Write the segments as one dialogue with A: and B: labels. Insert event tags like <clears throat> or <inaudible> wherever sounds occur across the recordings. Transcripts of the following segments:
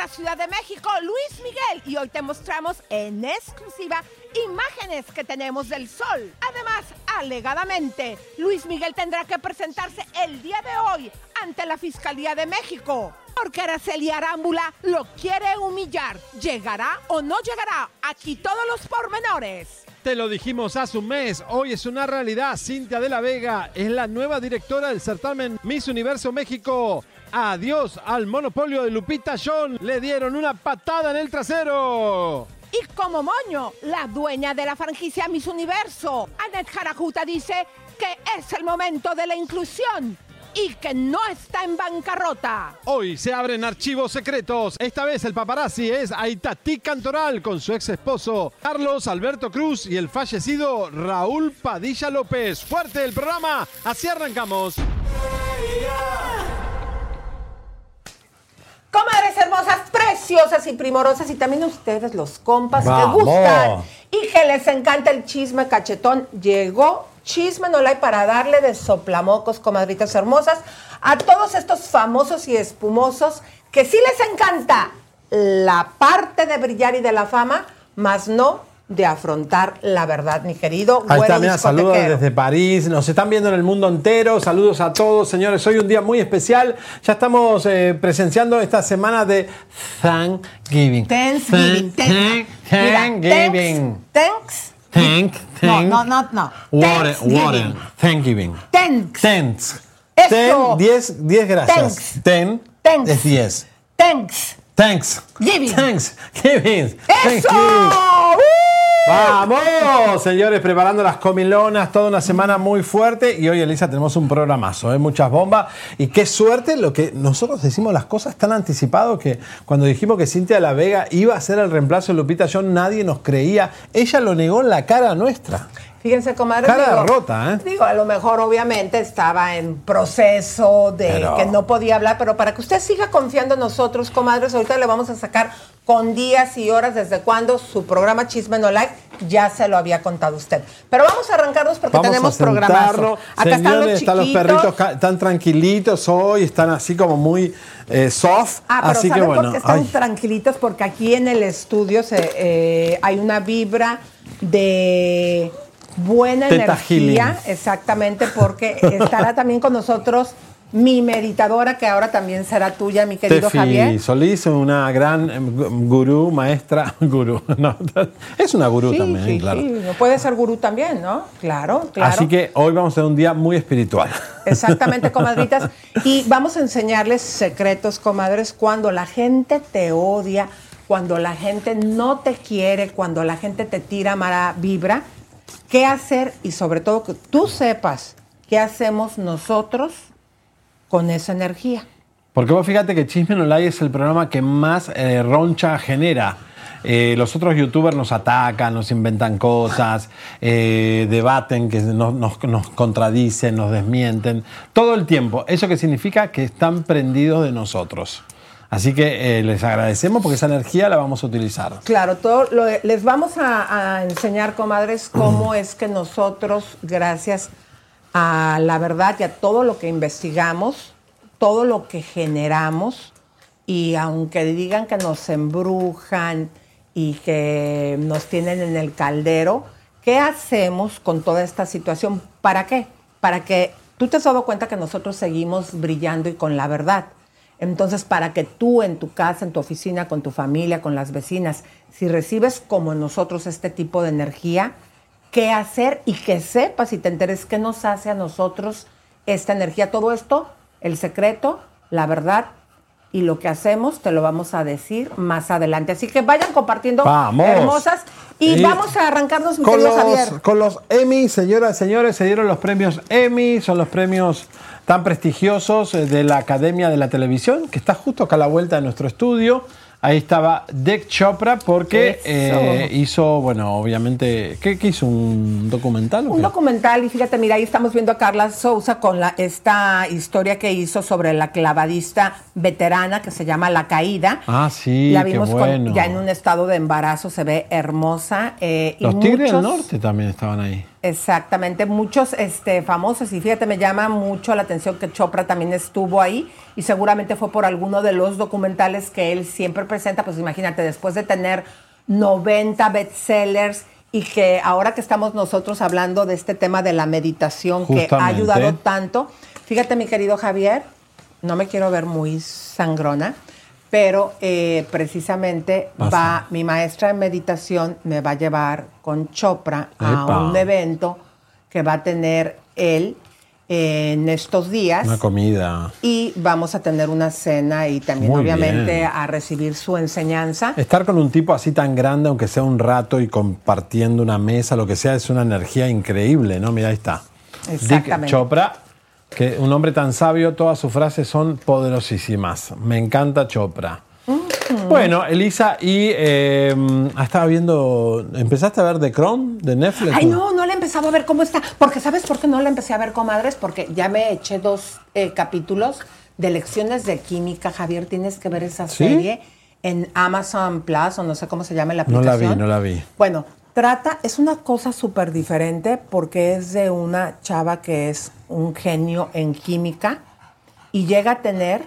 A: La Ciudad de México Luis Miguel y hoy te mostramos en exclusiva imágenes que tenemos del sol. Además, alegadamente, Luis Miguel tendrá que presentarse el día de hoy ante la Fiscalía de México. Porque Araceli Arámbula lo quiere humillar. ¿Llegará o no llegará? Aquí todos los pormenores.
B: Te lo dijimos hace un mes, hoy es una realidad. Cintia de la Vega es la nueva directora del certamen Miss Universo México. Adiós al monopolio de Lupita John. Le dieron una patada en el trasero.
A: Y como moño, la dueña de la franquicia Miss Universo, Anet Jarajuta, dice que es el momento de la inclusión y que no está en bancarrota.
B: Hoy se abren archivos secretos. Esta vez el paparazzi es Aitatí Cantoral con su ex esposo Carlos Alberto Cruz y el fallecido Raúl Padilla López. Fuerte el programa, así arrancamos.
A: Comadres hermosas, preciosas y primorosas, y también ustedes, los compas que
C: Vamos.
A: gustan y que les encanta el chisme cachetón, llegó Chisme No hay para darle de soplamocos, comadritas hermosas, a todos estos famosos y espumosos que sí les encanta la parte de brillar y de la fama, más no de afrontar la verdad, mi querido.
C: Ahí está, mira, saludos desde París. Nos están viendo en el mundo entero. Saludos a todos, señores. Hoy un día muy especial. Ya estamos eh, presenciando esta semana de Thanksgiving.
A: Thanksgiving.
C: Thank-
A: Mira,
C: Thanksgiving.
A: Thanks.
C: Thank,
A: No,
C: thank.
A: no, no, no.
C: Water,
A: Thanksgiving.
C: water. Thanksgiving.
A: Thanks.
C: Thanks. Ten, 10, 10 gracias.
A: Thanks.
C: Ten
A: Thanks.
C: es 10.
A: Thanks.
C: Thanks.
A: Giving.
C: Thanks. Giving.
A: ¡Eso!
C: Thanksgiving. Vamos, señores, preparando las comilonas, toda una semana muy fuerte y hoy, Elisa, tenemos un programazo, ¿eh? muchas bombas y qué suerte lo que nosotros decimos las cosas tan anticipado que cuando dijimos que Cintia la Vega iba a ser el reemplazo de Lupita John, nadie nos creía, ella lo negó en la cara nuestra.
A: Fíjense, comadre.
C: Cara rota, ¿eh?
A: Digo, a lo mejor obviamente estaba en proceso de
C: Pero-
A: que no podía hablar, pero para que usted siga confiando en nosotros, comadres, ahorita le vamos a sacar con días y horas desde cuando su programa Chisme No Like ya se lo había contado usted. Pero vamos a arrancarnos porque
C: Vamos
A: tenemos. Acá están los
C: están perritos, están tranquilitos hoy, están así como muy eh, soft.
A: Ah, pero
C: así
A: ¿saben
C: que bueno,
A: por qué están
C: ay,
A: tranquilitos? Porque aquí en el estudio se, eh, hay una vibra de buena
C: Teta
A: energía,
C: healing.
A: exactamente, porque estará también con nosotros mi meditadora, que ahora también será tuya, mi querido
C: Tefi
A: Javier.
C: Solís, una gran gu- gurú, maestra, <laughs> gurú. No, es una gurú
A: Sí,
C: también,
A: sí,
C: claro.
A: sí, puede ser gurú también, ¿no? Claro, claro.
C: Así que hoy vamos a tener un día muy espiritual.
A: Exactamente, <laughs> comadritas. Y vamos a enseñarles secretos, comadres, cuando la gente te odia, cuando la gente no te quiere, cuando la gente te tira mala vibra, qué hacer y sobre todo que tú sepas qué hacemos nosotros con esa energía.
C: Porque vos fíjate que Chisme No es el programa que más eh, roncha genera. Eh, los otros youtubers nos atacan, nos inventan cosas, eh, debaten, que nos- nos contradicen, nos desmienten, todo el tiempo. ¿Eso qué significa? Que están prendidos de nosotros. Así que eh, les agradecemos porque esa energía la vamos a utilizar.
A: Claro, todo lo- les vamos a, a enseñar, comadres, cómo <clears throat> es que nosotros, gracias a la verdad y a todo lo que investigamos, todo lo que generamos, y aunque digan que nos embrujan y que nos tienen en el caldero, ¿qué hacemos con toda esta situación? ¿Para qué? Para que Tú te has dado cuenta que nosotros seguimos brillando y con la verdad. Entonces, para que tú en tu casa, en tu oficina, con tu familia, con las vecinas, si recibes como nosotros este tipo de energía, qué hacer y que sepas y te enteres qué nos hace a nosotros esta energía. Todo esto, el secreto, la verdad y lo que hacemos te lo vamos a decir más adelante. Así que vayan compartiendo
C: Vamos.
A: hermosas y,
C: Y
A: vamos a arrancarnos, mi
C: Con los,
A: Javier.
C: con los Emmy, señoras y señores, se dieron los premios Emmy, son los premios tan prestigiosos eh, de la Academia de la Televisión, que está justo acá a la vuelta de nuestro estudio. Ahí estaba Dick Chopra porque eh, hizo, bueno, obviamente, ¿qué, qué hizo? ¿Un documental? o
A: Un
C: qué?
A: documental, y fíjate, mira, ahí estamos viendo a Carla Souza con la, esta historia que hizo sobre la clavadista veterana que se llama La Caída.
C: Ah, sí,
A: La
C: qué
A: vimos con- ya en un estado de embarazo, se ve hermosa. eh, y
C: Los Tigres del Norte también estaban ahí.
A: Exactamente, muchos este, famosos y fíjate, me llama mucho la atención que Chopra también estuvo ahí y seguramente fue por alguno de los documentales que él siempre presenta, pues imagínate, después de tener 90 bestsellers y que ahora que estamos nosotros hablando de este tema de la meditación que ha ayudado tanto, fíjate mi querido Javier, no me quiero ver muy sangrona, pero eh, precisamente
C: Pasa.
A: va mi maestra de meditación me va a llevar con Chopra a un evento que va a tener él en estos días.
C: Una comida.
A: Y vamos a tener una cena y también
C: Muy
A: obviamente
C: bien.
A: a recibir su enseñanza.
C: Estar con un tipo así tan grande, aunque sea un rato y compartiendo una mesa, lo que sea, es una energía increíble, ¿no? Mira, ahí está. Dick
A: Exactamente.
C: Chopra, que un hombre tan sabio, todas sus frases son poderosísimas. Me encanta Chopra. Bueno, Elisa, y eh, estaba viendo, ¿empezaste a ver The Crown de Netflix?
A: Ay, no, no la he empezado a ver cómo está. Porque, ¿sabes por qué no la empecé a ver, comadres? Porque ya me eché dos eh, capítulos de lecciones de química. Javier, tienes que ver esa
C: ¿Sí?
A: serie en Amazon Plus o no sé cómo se llama la
C: No la
A: aplicación.
C: vi, no la vi.
A: Bueno, trata, es una cosa súper diferente porque es de una chava que es un genio en química y llega a tener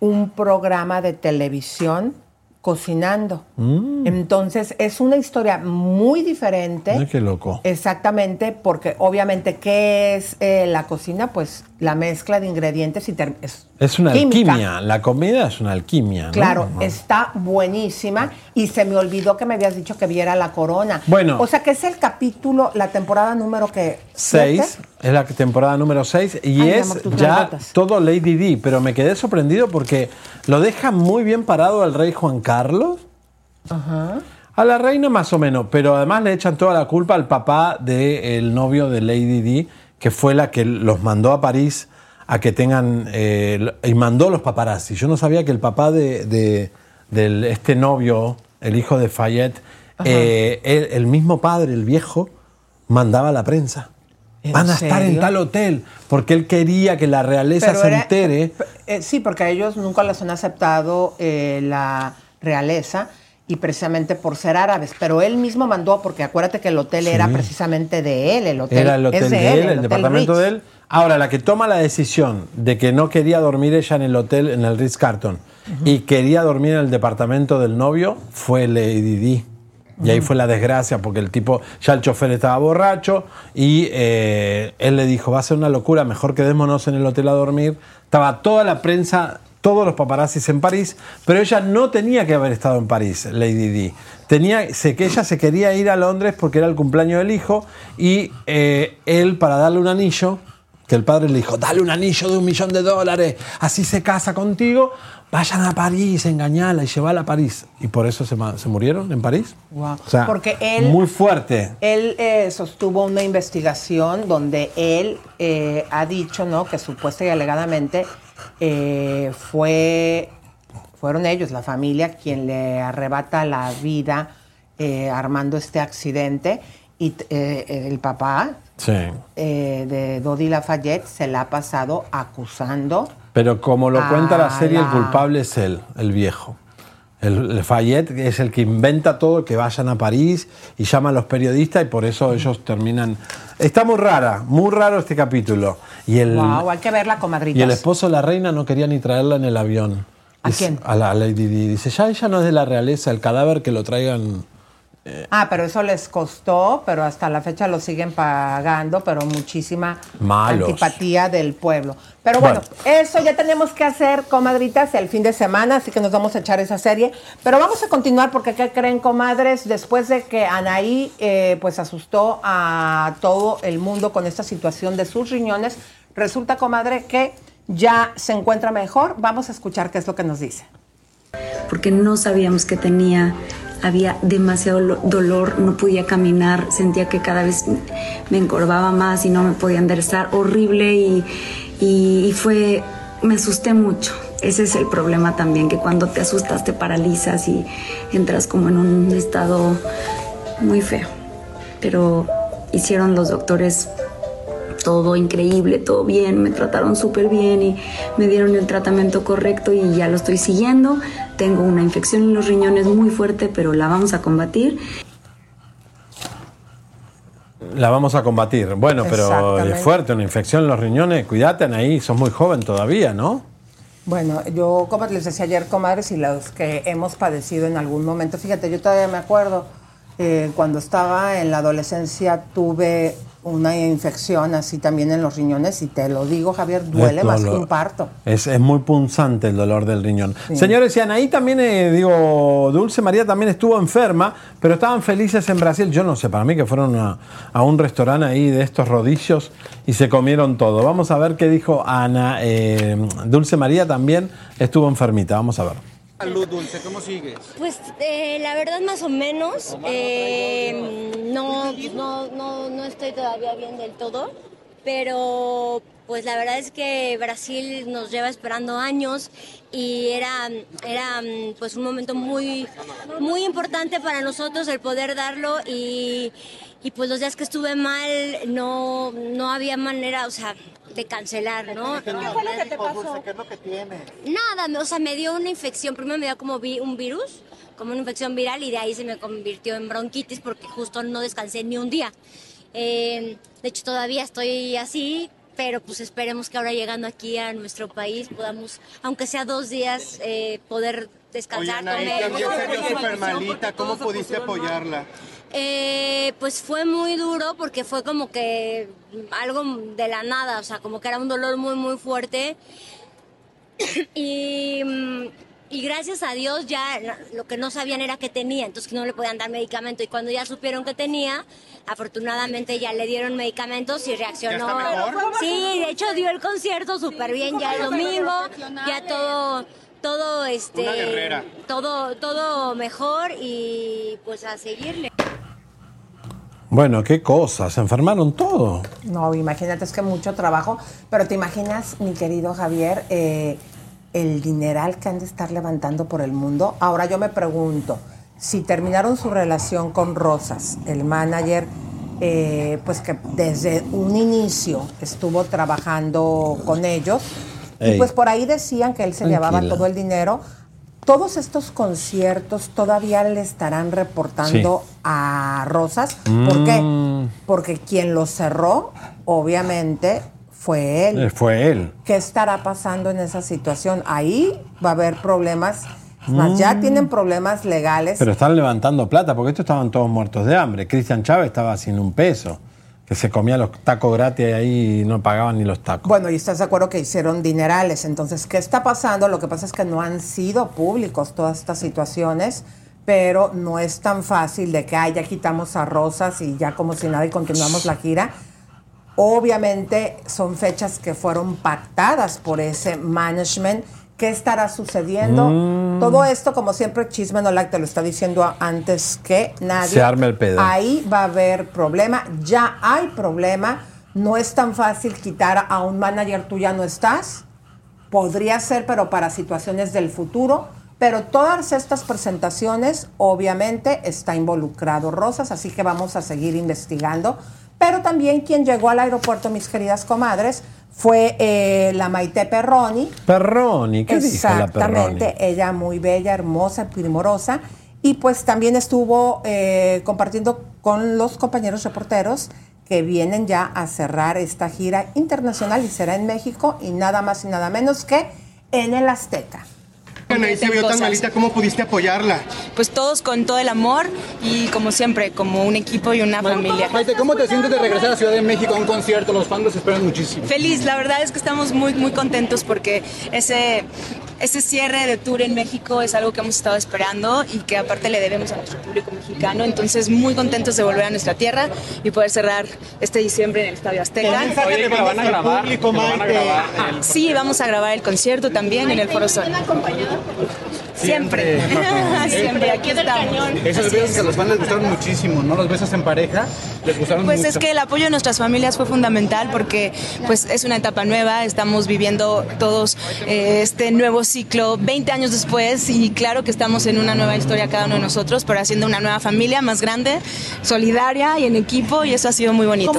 A: un programa de televisión cocinando.
C: Mm.
A: Entonces, es una historia muy diferente.
C: Ay, qué loco.
A: Exactamente, porque obviamente, ¿qué es eh, la cocina? Pues la mezcla de ingredientes y es,
C: Es una
A: química.
C: alquimia, la comida es una alquimia, ¿no?
A: Claro,
C: Ajá.
A: está buenísima y se me olvidó que me habías dicho que viera La Corona.
C: Bueno.
A: O sea que es el capítulo, la temporada número que...
C: Seis, es la temporada número 6 y
A: Ay,
C: es
A: amor,
C: ya todo Lady D, pero me quedé sorprendido porque lo deja muy bien parado al rey Juan Carlos. A la reina más o menos, pero además le echan toda la culpa al papá del novio de Lady D, que fue la que los mandó a París a que tengan, eh, y mandó los paparazzi. Yo no sabía que el papá de, de- este novio, el hijo de Fayette, eh, el, el mismo padre, el viejo, mandaba a la prensa.
A: ¿En
C: Van a estar en tal hotel, porque él quería que la realeza
A: Pero
C: se
A: era-
C: entere.
A: eh, sí, porque a ellos nunca les han aceptado la realeza y precisamente por ser árabes. Pero él mismo mandó, porque acuérdate que el hotel
C: Sí.
A: era precisamente de él, el hotel
C: Era el hotel
A: es
C: de, él, el, departamento
A: Ritz.
C: de él. Ahora, la que toma la decisión de que no quería dormir ella en el hotel, en el Ritz Carton, y quería dormir en el departamento del novio, fue Lady D. Y ahí fue la desgracia, porque el tipo, ya el chofer estaba borracho, y eh, él le dijo, va a ser una locura, mejor quedémonos en el hotel a dormir. Estaba toda la prensa, todos los paparazzis en París, pero ella no tenía que haber estado en París, Lady D. Tenía, sé que ella se quería ir a Londres porque era el cumpleaños del hijo, y eh, él, para darle un anillo, que el padre le dijo, dale un anillo de un millón de dólares, así se casa contigo, vayan a París, engañala y llevala a París. Y por eso se murieron en París.
A: Wow.
C: O sea,
A: Porque él-
C: Muy fuerte.
A: Él eh, sostuvo una investigación donde él eh, ha dicho, ¿no? Que supuesta y alegadamente eh, fue, fueron ellos, la familia, quien le arrebata la vida eh, armando este accidente y eh, el papá
C: Sí.
A: de Dodi Lafayette se la ha pasado acusando.
C: Pero como lo cuenta la serie, el culpable es él, el viejo. El, el Fayette es el que inventa todo, que vayan a París y llama a los periodistas y por eso ellos terminan... Está muy rara, muy raro este capítulo. Y el,
A: wow, hay que verla, comadritas.
C: y el esposo de la reina no quería ni traerla en el avión.
A: ¿A quién?
C: A la Lady Di. Dice, ya ella no es de la realeza, el cadáver que lo traigan
A: Ah, pero eso les costó, pero hasta la fecha lo siguen pagando, pero muchísima
C: Malos.
A: antipatía del pueblo. Pero bueno, eso ya tenemos que hacer, comadritas, el fin de semana, así que nos vamos a echar esa serie. Pero vamos a continuar porque, ¿qué creen, comadres? Después de que Anaí, eh, pues, asustó a todo el mundo con esta situación de sus riñones, resulta, comadre, que ya se encuentra mejor. Vamos a escuchar qué es lo que nos dice.
D: porque no sabíamos que tenía, había demasiado lo- dolor, no podía caminar, sentía que cada vez me encorvaba más y no me podía enderezar, horrible y- y fue, me asusté mucho. Ese es el problema también, que cuando te asustas te paralizas y entras como en un estado muy feo. Pero hicieron los doctores todo increíble, todo bien, me trataron súper bien y me dieron el tratamiento correcto y ya lo estoy siguiendo. Tengo una infección en los riñones muy fuerte, pero la vamos a combatir.
C: La vamos a combatir. Bueno, pero es fuerte, una infección en los riñones. Cuídate, ahí, sos muy joven todavía, ¿no?
A: Bueno, yo, como les decía ayer, comadres, y los que hemos padecido en algún momento, fíjate, yo todavía me acuerdo, eh, cuando estaba en la adolescencia tuve una infección así también en los riñones, y te lo digo, Javier, duele más que un parto.
C: Es, es muy punzante el dolor del riñón. Señores, y Anaí también, eh, digo, Dulce María también estuvo enferma, pero estaban felices en Brasil. Yo no sé, para mí que fueron a, a un restaurante ahí de estos rodillos y se comieron todo. Vamos a ver qué dijo Ana. eh, Dulce María también estuvo enfermita. Vamos a ver.
E: Salud, Dulce, ¿cómo sigues?
F: Pues eh, la verdad más o menos, eh, no, no, no, no estoy todavía bien del todo, pero pues la verdad es que Brasil nos lleva esperando años y era, era pues un momento muy, muy importante para nosotros el poder darlo y, y pues los días que estuve mal no, no había manera, o sea, de cancelar, ¿no?
E: ¿Qué fue lo que te pasó? ¿Qué es lo que tienes?
F: Nada, o sea, me dio una infección. Primero me dio como vi- un virus, como una infección viral, y de ahí se me convirtió en bronquitis porque justo no descansé ni un día. Eh, de hecho, todavía estoy así, pero pues esperemos que ahora llegando aquí a nuestro país podamos, aunque sea dos días, eh, poder
E: Oye,
F: descansar,
E: Anaí,
F: comer.
E: malita. ¿Cómo pudiste apoyarla?
F: Eh, pues fue muy duro porque fue como que algo de la nada, o sea, como que era un dolor muy, muy fuerte. y, mm, y gracias a Dios ya lo que no sabían era que tenía, entonces que no le podían dar medicamento. Y cuando ya supieron que tenía, afortunadamente ya le dieron medicamentos y reaccionó. Sí, de hecho dio el concierto súper bien ya el domingo, ya todo, todo este, todo, todo mejor y pues a seguirle.
C: Bueno, qué cosas. Se enfermaron todo.
A: No, imagínate, es que mucho trabajo, pero te imaginas, mi querido Javier, eh, el dineral que han de estar levantando por el mundo. Ahora yo me pregunto, si terminaron su relación con Rosas, el manager, eh, pues que desde un inicio estuvo trabajando con ellos, y pues por ahí decían que él se
C: Tranquila.
A: llevaba todo el dinero. Todos estos conciertos todavía le estarán reportando
C: Sí.
A: a Rosas. ¿Por qué?
C: Mm.
A: Porque quien lo cerró, obviamente, fue él.
C: Eh, Fue él.
A: ¿Qué estará pasando en esa situación? Ahí va a haber problemas. Ya tienen problemas legales.
C: Mm. Pero están levantando plata, porque estos estaban todos muertos de hambre. Cristian Chávez estaba sin un peso, que se comía los tacos gratis ahí y no pagaban ni los tacos.
A: Bueno, y estás de acuerdo que hicieron dinerales. Entonces, ¿qué está pasando? Lo que pasa es que no han sido públicos todas estas situaciones, pero no es tan fácil de que, ay, ya quitamos a Rosas y ya como si nada y continuamos la gira. Obviamente son fechas que fueron pactadas por ese management. ¿Qué estará sucediendo?
C: Mm.
A: Todo esto, como siempre, Chisme no like te lo está diciendo antes que nadie.
C: Se arme el pedo.
A: Ahí va a haber problema. Ya hay problema. No es tan fácil quitar a un manager, tú ya no estás. Podría ser, pero para situaciones del futuro. Pero todas estas presentaciones, obviamente, está involucrado Rosas, así que vamos a seguir investigando. Pero también quien llegó al aeropuerto, mis queridas comadres, fue eh, la Maite Perroni.
C: Perroni, ¿qué dijo la Perroni?
A: Exactamente, ella muy bella, hermosa, primorosa. Y pues también estuvo eh, compartiendo con los compañeros reporteros que vienen ya a cerrar esta gira internacional y será en México y nada más y nada menos que en el Azteca.
G: Anaí se vio tan malita, ¿cómo pudiste apoyarla?
H: Pues todos con todo el amor y como siempre, como un equipo y una familia.
E: Maite, ¿cómo te sientes de regresar a Ciudad de México a un concierto? Los fans los esperan muchísimo.
H: Feliz, la verdad es que estamos muy, muy contentos porque ese, ese cierre de tour en México es algo que hemos estado esperando y que aparte le debemos a nuestro público mexicano. Entonces, muy contentos de volver a nuestra tierra y poder cerrar este diciembre en el Estadio Azteca.
E: Oye, que lo van a grabar, que lo van a grabar en el-
H: Sí, vamos a grabar el concierto también en el Foro Sol. Siempre, siempre, <laughs> aquí estamos.
E: Esos besos
H: es.
E: que a los fans les gustaron muchísimo, ¿no? Los besos en pareja les gustaron
H: Pues
E: mucho.
H: es que el apoyo de nuestras familias fue fundamental porque pues es una etapa nueva, estamos viviendo todos eh, este nuevo ciclo 20 años después y claro que estamos en una nueva historia cada uno de nosotros, pero haciendo una nueva familia más grande, solidaria y en equipo y eso ha sido muy bonito.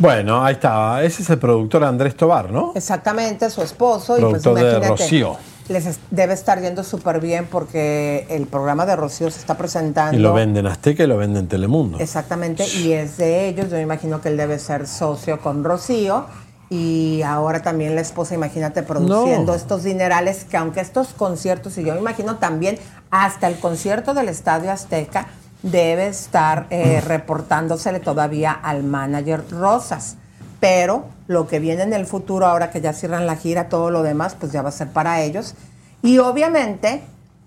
C: Bueno, ahí está. Ese es el productor Andrés Tobar, ¿no?
A: Exactamente, su esposo. y pues
C: Productor de Rocío.
A: Les es- debe estar yendo súper bien porque el programa de Rocío se está presentando.
C: Y lo venden Azteca y lo venden Telemundo.
A: Exactamente, y es de ellos. Yo me imagino que él debe ser socio con Rocío. Y ahora también la esposa, imagínate, produciendo
C: No.
A: estos dinerales, que aunque estos conciertos, y yo me imagino también hasta el concierto del Estadio Azteca, debe estar eh, reportándosele todavía al manager Rosas. Pero lo que viene en el futuro, ahora que ya cierran la gira, todo lo demás, pues ya va a ser para ellos. Y obviamente,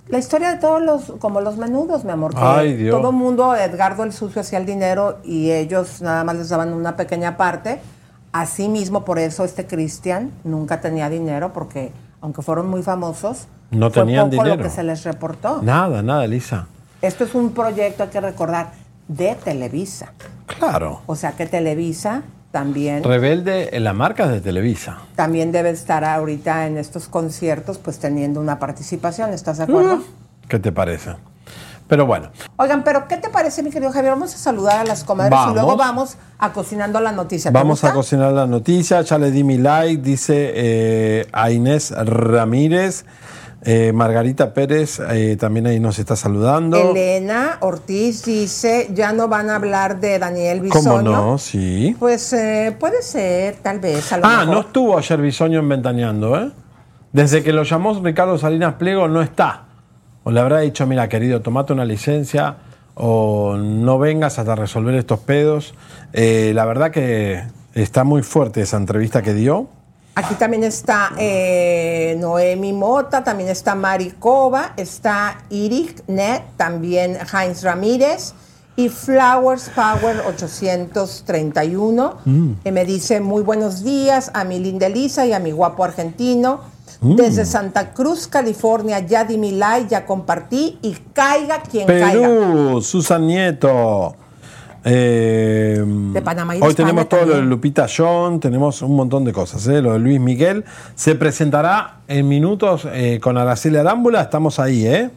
A: la historia de todos los, como los menudos, mi amor, que
C: Ay, Dios.
A: todo mundo, Edgardo el Sucio hacía el dinero y ellos nada más les daban una pequeña parte. Así mismo, por eso este Cristian nunca tenía dinero, porque aunque fueron muy famosos,
C: No
A: fue
C: tenían
A: poco
C: dinero.
A: lo que se les reportó.
C: Nada, nada, Elisa.
A: Esto es un proyecto, hay que recordar, de Televisa.
C: Claro.
A: O sea que Televisa también,
C: Rebelde en la marca de Televisa.
A: también debe estar ahorita en estos conciertos, pues teniendo una participación. ¿Estás de acuerdo?
C: Mm. ¿Qué te parece? Pero bueno,
A: Oigan, pero ¿qué te parece, mi querido Javier? Vamos a saludar a las comadres
C: Vamos.
A: y luego vamos a cocinando la noticia. ¿Te
C: vamos a cocinar la noticia. Ya le di mi like, dice eh, a Inés Ramírez. Eh, Margarita Pérez eh, también ahí nos está saludando.
A: Elena Ortiz dice, ya no van a hablar de Daniel Bisoño.
C: ¿Cómo no? Sí.
A: Pues eh, puede ser, tal vez, a lo
C: Ah,
A: mejor.
C: no estuvo ayer Bisoño en Ventaneando, ¿eh? Desde que lo llamó Ricardo Salinas Pliego no está. O le habrá dicho, mira, querido, tomate una licencia o no vengas hasta resolver estos pedos. La verdad que está muy fuerte esa entrevista que dio.
A: Aquí también está eh, Noemi Mota, también está Mari Cova, está Irik Net, también Heinz Ramírez y Flowers Power 831.
C: Mm.
A: que me dice muy buenos días a mi linda Elisa y a mi guapo argentino.
C: Mm.
A: Desde Santa Cruz, California, ya di mi like, ya compartí y caiga quien caiga.
C: Perú, Susan Nieto. Eh,
A: De Panamá y de
C: hoy
A: España
C: tenemos todo lo de. Lupita John, tenemos un montón de cosas. ¿eh? Lo de Luis Miguel se presentará en minutos eh, con Araceli Arámbula. Estamos ahí, ¿eh?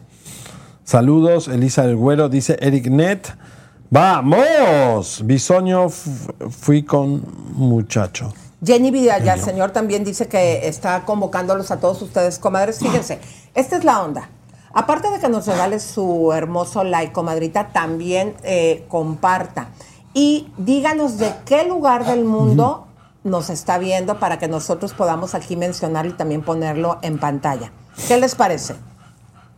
C: Saludos, Elisa del Güero, dice Eric Net. ¡Vamos! Bisoño fui con muchacho.
A: Jenny Vidal, señor también dice que está convocándolos a todos ustedes, comadres. Fíjense, esta es la onda. Aparte de que nos regale su hermoso like, comadrita, también eh, comparta. Y díganos de qué lugar del mundo nos está viendo para que nosotros podamos aquí mencionarlo y también ponerlo en pantalla. ¿Qué les parece?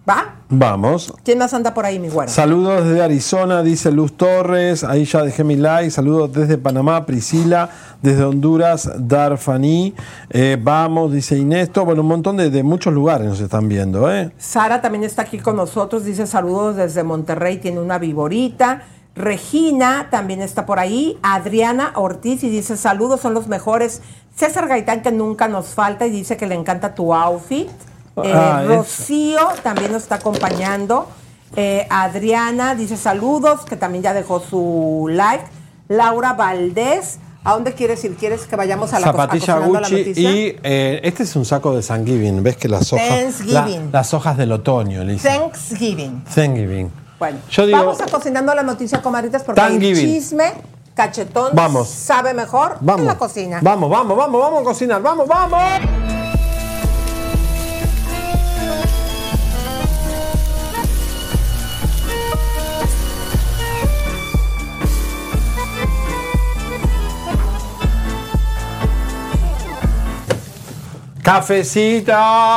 A: ¿Va?
C: Vamos.
A: ¿Quién más anda por ahí, mi güero?
C: Saludos desde Arizona, dice Luz Torres. Ahí ya dejé mi like. Saludos desde Panamá, Priscila. Desde Honduras, Darfani. Eh, vamos, dice Inesto. Bueno, un montón de, de muchos lugares nos están viendo, ¿eh?
A: Sara también está aquí con nosotros, dice saludos desde Monterrey, tiene una viborita. Regina también está por ahí. Adriana Ortiz y dice saludos, son los mejores. César Gaitán que nunca nos falta y dice que le encanta tu outfit. Eh,
C: Ah,
A: Rocío también nos está acompañando. Eh, Adriana dice saludos, que también ya dejó su like. Laura Valdés, ¿a dónde quieres ir? ¿Quieres que vayamos a la a
C: Zapatilla
A: la
C: Gucci.
A: noticia?
C: Y eh, este es un saco de Thanksgiving. ¿Ves que las hojas. La- las hojas del otoño, Lisa.
A: Thanksgiving.
C: Thanksgiving.
A: Bueno,
C: Yo digo-
A: vamos a cocinando la noticia, comadritas, porque
C: Thanksgiving.
A: chisme cachetón
C: Vamos.
A: sabe mejor
C: Vamos.
A: en la cocina.
C: Vamos, vamos, vamos, vamos a cocinar. Vamos, vamos. Cafecito,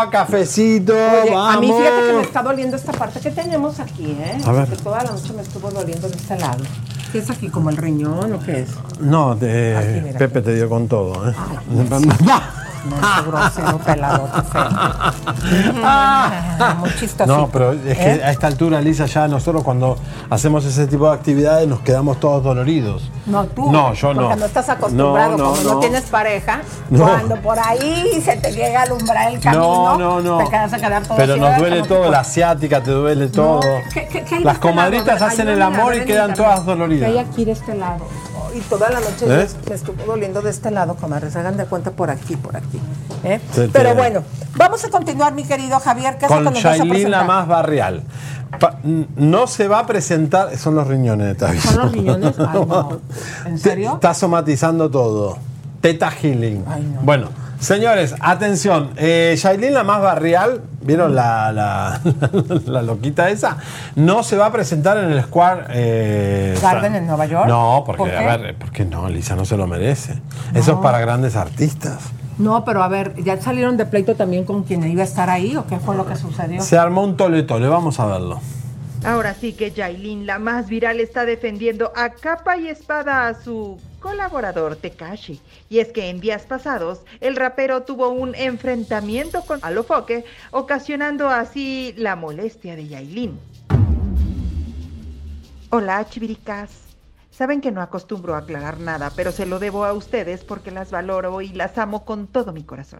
C: cafecito,
A: Oye,
C: vamos.
A: a mí fíjate que me está doliendo esta parte que tenemos aquí, ¿eh?
C: A ver.
A: Que toda la noche me estuvo doliendo de este lado. ¿Qué es aquí? ¿Como el riñón o qué es?
C: No, te-
A: Aquí, mira,
C: Pepe te dio con todo, ¿eh? <laughs>
A: No, grosero. <laughs> Muy chistosito.
C: No, pero es que
A: ¿Eh?
C: a esta altura, Lisa, ya nosotros cuando hacemos ese tipo de actividades nos quedamos todos doloridos.
A: No, tú.
C: No, yo no.
A: Porque no estás acostumbrado,
C: No, no,
A: como no,
C: no.
A: tienes pareja.
C: No.
A: Cuando por ahí se te llega a alumbrar el camino,
C: No, no, no.
A: te quedas a quedar todo
C: Pero nos duele todo,
A: tipo-
C: la asiática te duele todo.
A: ¿Qué- qué- qué hay de
C: Las
A: este
C: comadritas
A: lado?
C: hacen el amor y quedan todas
A: ¿Qué hay
C: doloridas.
A: aquí de este lado? Y toda la noche
C: ¿Eh?
A: me estuvo doliendo de este lado, comadres. Hagan de cuenta por aquí, por aquí. ¿eh?
C: Se
A: Pero bueno, vamos a continuar, mi querido Javier. ¿Qué
C: Con Shailin la más barrial. Pa- no se va a presentar, son los riñones, te aviso.
A: ¿Son los riñones? <laughs> Ay, no. ¿En
C: Te-
A: serio?
C: Está somatizando todo. Teta Healing. Bueno, señores, atención. Eh, Shailin, la más barrial, ¿vieron la, la, <laughs> la loquita esa? No se va a presentar en el Square eh,
A: Garden en Nueva York.
C: No, porque,
A: ¿Por qué?
C: a ver, ¿por qué no? Lisa no se lo merece. Eso es para grandes artistas.
A: No, pero a ver, ¿ya salieron de pleito también con quien iba a estar ahí o qué fue lo que sucedió?
C: Se armó un tole tole, vamos a verlo.
I: Ahora sí que Yailin, la más viral, está defendiendo a capa y espada a su colaborador Tekashi. Y es que en días pasados, el rapero tuvo un enfrentamiento con Alofoque, ocasionando así la molestia de Yailin. Hola, chiviricas. Saben que no acostumbro aclarar nada, pero se lo debo a ustedes porque las valoro y las amo con todo mi corazón.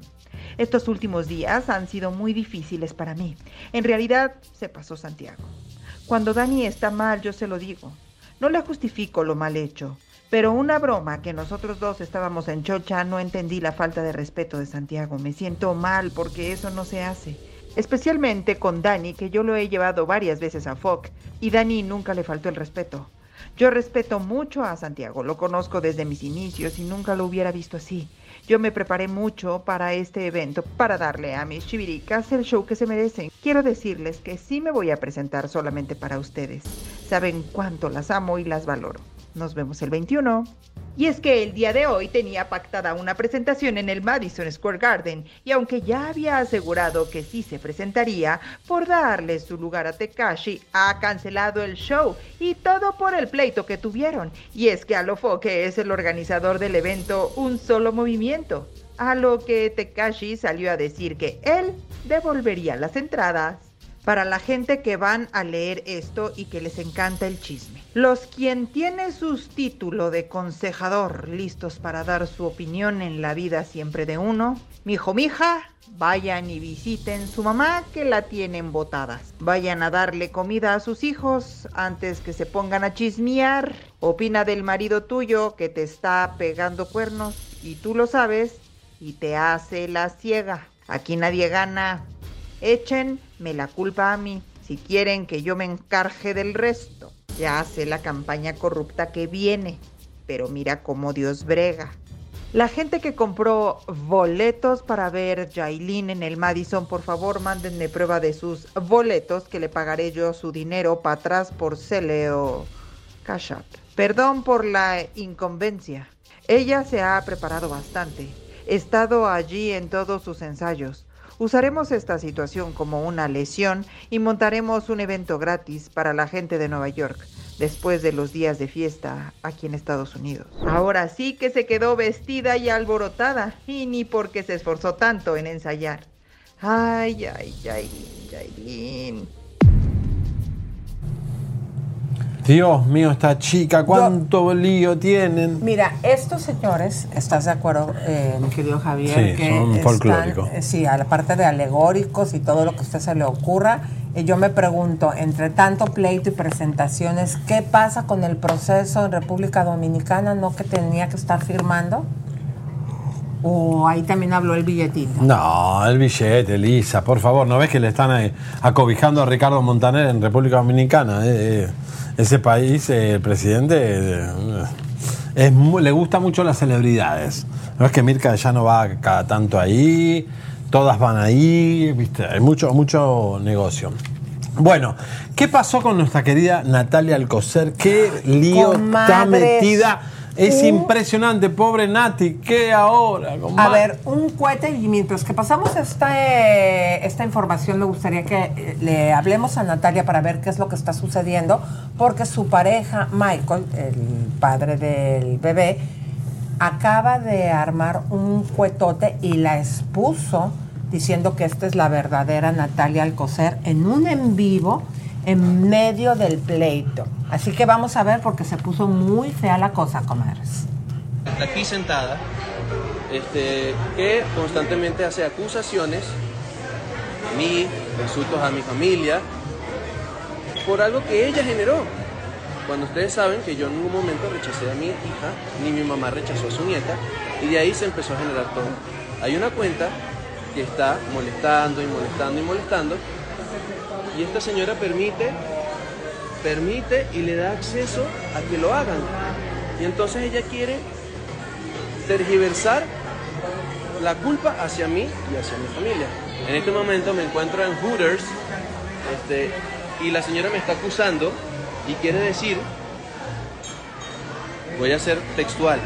I: Estos últimos días han sido muy difíciles para mí. En realidad, se pasó Santiago. Cuando Dani está mal, yo se lo digo. No le justifico lo mal hecho, pero una broma que nosotros dos estábamos en chocha, no entendí la falta de respeto de Santiago. Me siento mal porque eso no se hace. Especialmente con Dani, que yo lo he llevado varias veces a Foc, y Dani nunca le faltó el respeto. Yo respeto mucho a Santiago, lo conozco desde mis inicios y nunca lo hubiera visto así. Yo me preparé mucho para este evento, para darle a mis chiviricas el show que se merecen. Quiero decirles que sí me voy a presentar solamente para ustedes. Saben cuánto las amo y las valoro. Nos vemos el 21. Y es que el día de hoy tenía pactada una presentación en el Madison Square Garden y aunque ya había asegurado que sí se presentaría, por darle su lugar a Tekashi, ha cancelado el show y todo por el pleito que tuvieron. Y es que Alofoque es el organizador del evento Un Solo Movimiento. A lo que Tekashi salió a decir que él devolvería las entradas para la gente que van a leer esto y que les encanta el chisme. Los quien tiene sus títulos de consejador listos para dar su opinión en la vida siempre de uno, mijo mija, vayan y visiten su mamá que la tienen botadas. Vayan a darle comida a sus hijos antes que se pongan a chismear. Opina del marido tuyo que te está pegando cuernos y tú lo sabes y te hace la ciega. Aquí nadie gana. Échenme la culpa a mí si quieren que yo me encargue del resto. Ya sé la campaña corrupta que viene, pero mira cómo Dios brega. La gente que compró boletos para ver Jailin en el Madison, por favor mándenme prueba de sus boletos que le pagaré yo su dinero para atrás por Cele o Cash App. Perdón por la inconveniencia. Ella se ha preparado bastante. He estado allí en todos sus ensayos. Usaremos esta situación como una lesión y montaremos un evento gratis para la gente de Nueva York después de los días de fiesta aquí en Estados Unidos. Ahora sí que se quedó vestida y alborotada y ni porque se esforzó tanto en ensayar. Ay, ay, Yailin, Yailin.
C: Dios mío, esta chica, cuánto lío tienen.
A: Mira, estos señores, ¿estás de acuerdo, eh, mi querido Javier?
C: Sí, son
A: están,
C: folclóricos.
A: eh, sí, a la parte de alegóricos y todo lo que a usted se le ocurra. Y yo me pregunto, entre tanto pleito y presentaciones, ¿qué pasa con el proceso en República Dominicana? ¿No que tenía que estar firmando? ¿O ahí también habló el billetito?
C: No, el billete, Lisa, por favor, ¿no ves que le están eh, acobijando a Ricardo Montaner en República Dominicana? Eh, eh, ese país, eh, el presidente, eh, es le gusta mucho las celebridades. No es que Mirka ya no va cada tanto ahí, todas van ahí, ¿viste? hay mucho, mucho negocio. Bueno, ¿qué pasó con nuestra querida Natalia Alcocer? ¿Qué lío está metida Es
A: Un-
C: impresionante, pobre Nati. ¿Qué ahora?
A: A ver, un cohete y mientras que pasamos esta, eh, esta información me gustaría que eh, le hablemos a Natalia para ver qué es lo que está sucediendo, porque su pareja, Michael, el padre del bebé, acaba de armar un cuetote y la expuso diciendo que esta es la verdadera Natalia Alcocer en un en vivo en medio del pleito. Así que vamos a ver porque se puso muy fea la cosa, comadres.
J: aquí sentada, este, que constantemente hace acusaciones a mí, insultos a mi familia, por algo que ella generó. Cuando ustedes saben que yo en ningún momento rechacé a mi hija, ni mi mamá rechazó a su nieta, y de ahí se empezó a generar todo. Hay una cuenta que está molestando y molestando y molestando, y esta señora permite, permite y le da acceso a que lo hagan. Y entonces ella quiere tergiversar la culpa hacia mí y hacia mi familia. En este momento me encuentro en Hooters este, y la señora me está acusando y quiere decir, voy a ser textual,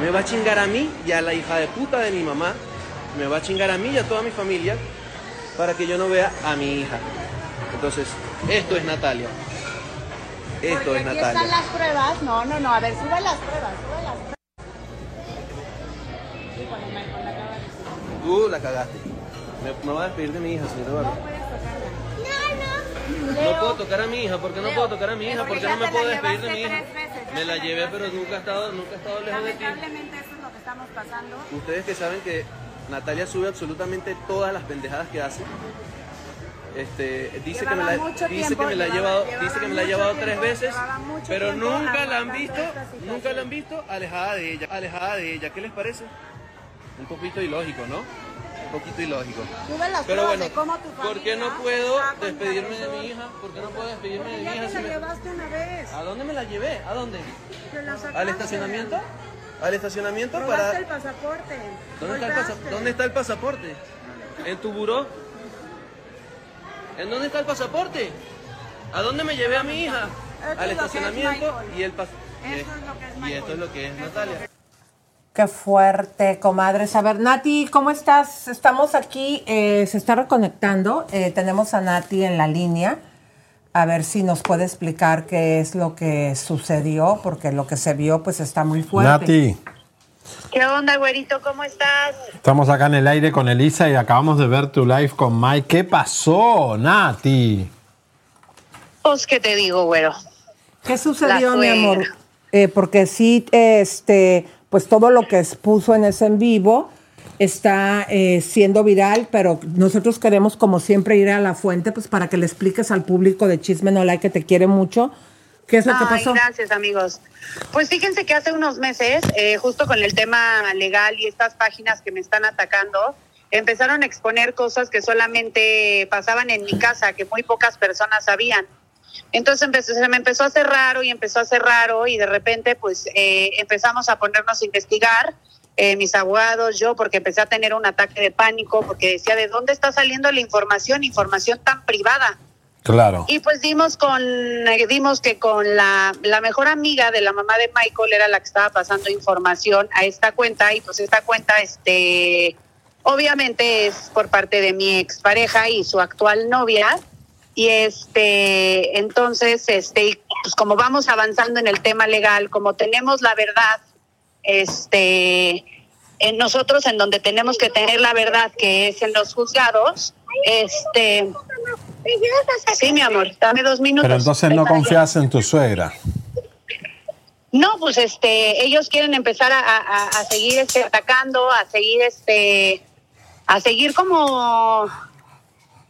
J: me va a chingar a mí y a la hija de puta de mi mamá, me va a chingar a mí y a toda mi familia para que yo no vea a mi hija. Entonces, esto es Natalia. Esto
K: Porque
J: es
K: aquí
J: Natalia.
K: están las pruebas. No, no, no. A ver, sube las pruebas. Sube las pruebas.
J: Tú la cagaste. Me, me voy a despedir de mi hija, señor Eduardo. No puedo tocar a mi hija, ¿por qué no puedo tocar a mi hija? ¿Por qué no me puedo despedir de mi hija? Me la llevé, pero nunca ha estado, nunca ha estado lejos de ti.
K: Lamentablemente eso es lo que estamos pasando.
J: Ustedes que saben que Natalia sube absolutamente todas las pendejadas que hace. Este, dice que me la, dice
K: tiempo,
J: que me la ha
K: llevaba-
J: llevado, dice que me la ha llevado
K: tiempo,
J: tres veces, pero nunca la han visto, nunca la han visto alejada de ella, alejada de ella. ¿Qué les parece? Un poquito ilógico, ¿no? Un poquito ilógico. Pero bueno, ¿por qué no puedo despedirme de mi hija? ¿Por qué no puedo despedirme de mi hija? si me-. ¿A dónde me la llevé? ¿A dónde? ¿Al estacionamiento? ¿Al estacionamiento para...?
K: pasaporte.
J: ¿Dónde está, el pasa-
K: Soltaste.
J: ¿Dónde está el pasaporte? ¿En tu buró? ¿En dónde está el pasaporte? ¿A dónde me llevé a mi hija? Al estacionamiento y el pas-
K: Eso es lo que es
J: Y esto es lo que es Natalia.
A: Qué fuerte, comadres. A ver, Nati, ¿cómo estás? Estamos aquí, eh, se está reconectando. eh, tenemos a Nati en la línea. A ver si nos puede explicar qué es lo que sucedió, porque lo que se vio pues está muy fuerte.
C: Nati,
K: ¿Qué onda, güerito? ¿Cómo estás?
C: estamos acá en el aire con Elisa y acabamos de ver tu live con Mike. ¿Qué pasó, Nati?
K: Pues, ¿qué te digo, güero?
A: ¿Qué sucedió, mi amor? Eh, porque sí, este, pues todo lo que expuso en ese en vivo está eh, siendo viral, pero nosotros queremos, como siempre, ir a la fuente, pues para que le expliques al público de Chisme No Like que te quiere mucho. ¿Qué es lo que
K: Ay,
A: pasó?
K: gracias, amigos. Pues fíjense que hace unos meses, eh, justo con el tema legal y estas páginas que me están atacando, empezaron a exponer cosas que solamente pasaban en mi casa, que muy pocas personas sabían. Entonces empezó, se me empezó a hacer raro y empezó a hacer raro y de repente pues eh, empezamos a ponernos a investigar, eh, mis abogados, yo, porque empecé a tener un ataque de pánico, porque decía, ¿de dónde está saliendo la información? Información tan privada.
C: Claro.
K: Y pues dimos con, eh, dimos que con la, la mejor amiga de la mamá de Michael era la que estaba pasando información a esta cuenta y pues esta cuenta, este, obviamente es por parte de mi expareja y su actual novia. Y este, entonces, este, pues como vamos avanzando en el tema legal, como tenemos la verdad, este, en nosotros en donde tenemos que tener la verdad, que es en los juzgados, este, sí, mi amor, dame dos minutos.
C: Pero entonces no confías en tu suegra.
K: No, pues este, ellos quieren empezar a, a- a seguir este, atacando, a seguir este, a seguir como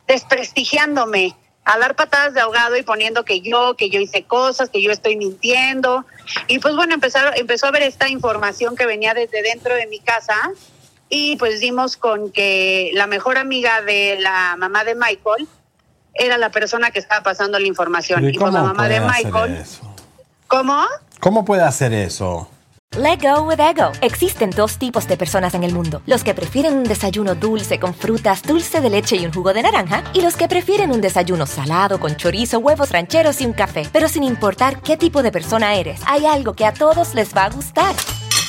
K: desprestigiándome, a dar patadas de ahogado y poniendo que yo, que yo hice cosas, que yo estoy mintiendo. Y pues bueno, empezaron, empezó a ver esta información que venía desde dentro de mi casa y pues dimos con que la mejor amiga de la mamá de Michael era la persona que estaba pasando la información. Y pues la mamá de Michael? ¿cómo?
C: ¿Cómo puede hacer eso?
L: Let go with ego. Existen dos tipos de personas en el mundo: los que prefieren un desayuno dulce con frutas, dulce de leche y un jugo de naranja, y los que prefieren un desayuno salado con chorizo, huevos rancheros y un café. Pero sin importar qué tipo de persona eres, hay algo que a todos les va a gustar.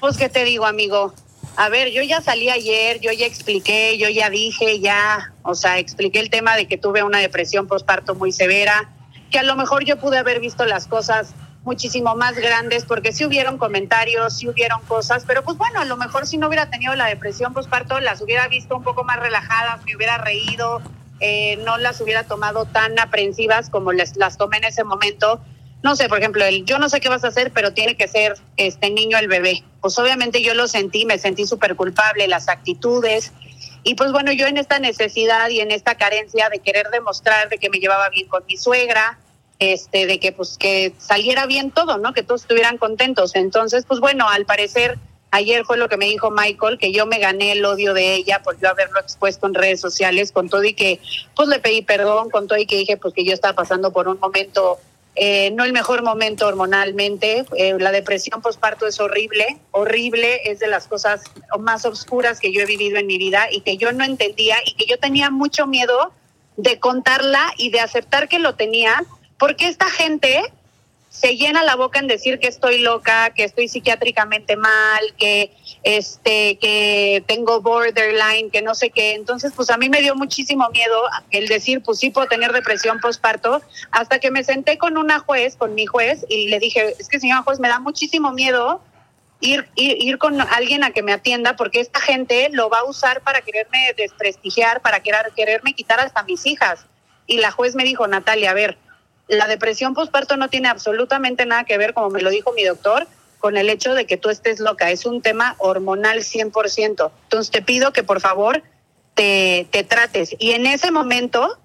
K: Pues, ¿qué te digo, amigo? A ver, yo ya salí ayer, yo ya expliqué, yo ya dije, ya, o sea, expliqué el tema de que tuve una depresión postparto muy severa, que a lo mejor yo pude haber visto las cosas muchísimo más grandes, porque sí hubieron comentarios, sí hubieron cosas, pero pues bueno, a lo mejor si no hubiera tenido la depresión postparto, las hubiera visto un poco más relajadas, me hubiera reído, eh, no las hubiera tomado tan aprensivas como les, las tomé en ese momento no sé, por ejemplo, el yo no sé qué vas a hacer, pero tiene que ser este niño el bebé. Pues obviamente yo lo sentí, me sentí súper culpable, las actitudes. Y pues bueno, yo en esta necesidad y en esta carencia de querer demostrar de que me llevaba bien con mi suegra, este, de que pues que saliera bien todo, ¿no? Que todos estuvieran contentos. Entonces, pues bueno, al parecer ayer fue lo que me dijo Michael, que yo me gané el odio de ella por yo haberlo expuesto en redes sociales, con todo y que pues le pedí perdón, con todo y que dije pues que yo estaba pasando por un momento eh, no el mejor momento hormonalmente. Eh, la depresión postparto es horrible, horrible, es de las cosas más oscuras que yo he vivido en mi vida y que yo no entendía y que yo tenía mucho miedo de contarla y de aceptar que lo tenía, porque esta gente se llena la boca en decir que estoy loca, que estoy psiquiátricamente mal, que este que tengo borderline, que no sé qué. Entonces, pues a mí me dio muchísimo miedo el decir, pues sí puedo tener depresión postparto, hasta que me senté con una juez, con mi juez y le dije, "Es que señora juez, me da muchísimo miedo Ir, ir, ir, con alguien a que me atienda porque esta gente lo va a usar para quererme desprestigiar, para querer, quererme quitar hasta mis hijas. Y la juez me dijo, Natalia, a ver, la depresión postparto no tiene absolutamente nada que ver, como me lo dijo mi doctor, con el hecho de que tú estés loca. Es un tema hormonal 100%. Entonces te pido que por favor te, te trates. Y en ese momento,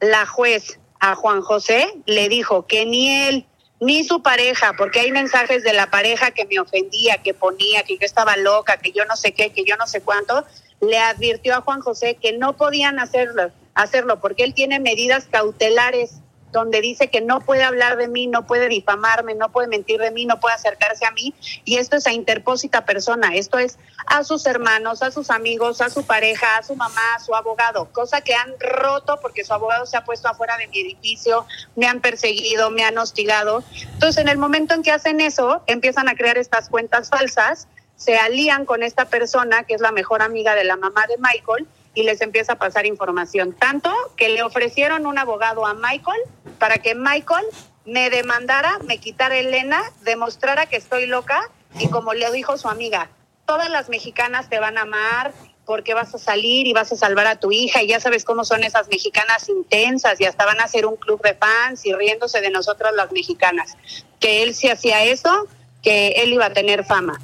K: la juez a Juan José le dijo que ni él ni su pareja, porque hay mensajes de la pareja que me ofendía, que ponía, que yo estaba loca, que yo no sé qué, que yo no sé cuánto, le advirtió a Juan José que no podían hacerlo, hacerlo porque él tiene medidas cautelares donde dice que no puede hablar de mí, no puede difamarme, no puede mentir de mí, no puede acercarse a mí. Y esto es a interpósita persona, esto es a sus hermanos, a sus amigos, a su pareja, a su mamá, a su abogado, cosa que han roto porque su abogado se ha puesto afuera de mi edificio, me han perseguido, me han hostigado. Entonces, en el momento en que hacen eso, empiezan a crear estas cuentas falsas, se alían con esta persona que es la mejor amiga de la mamá de Michael y les empieza a pasar información. Tanto que le ofrecieron un abogado a Michael para que Michael me demandara, me quitara Elena, demostrara que estoy loca y como le dijo su amiga, todas las mexicanas te van a amar porque vas a salir y vas a salvar a tu hija y ya sabes cómo son esas mexicanas intensas y hasta van a hacer un club de fans y riéndose de nosotras las mexicanas. Que él si hacía eso, que él iba a tener fama.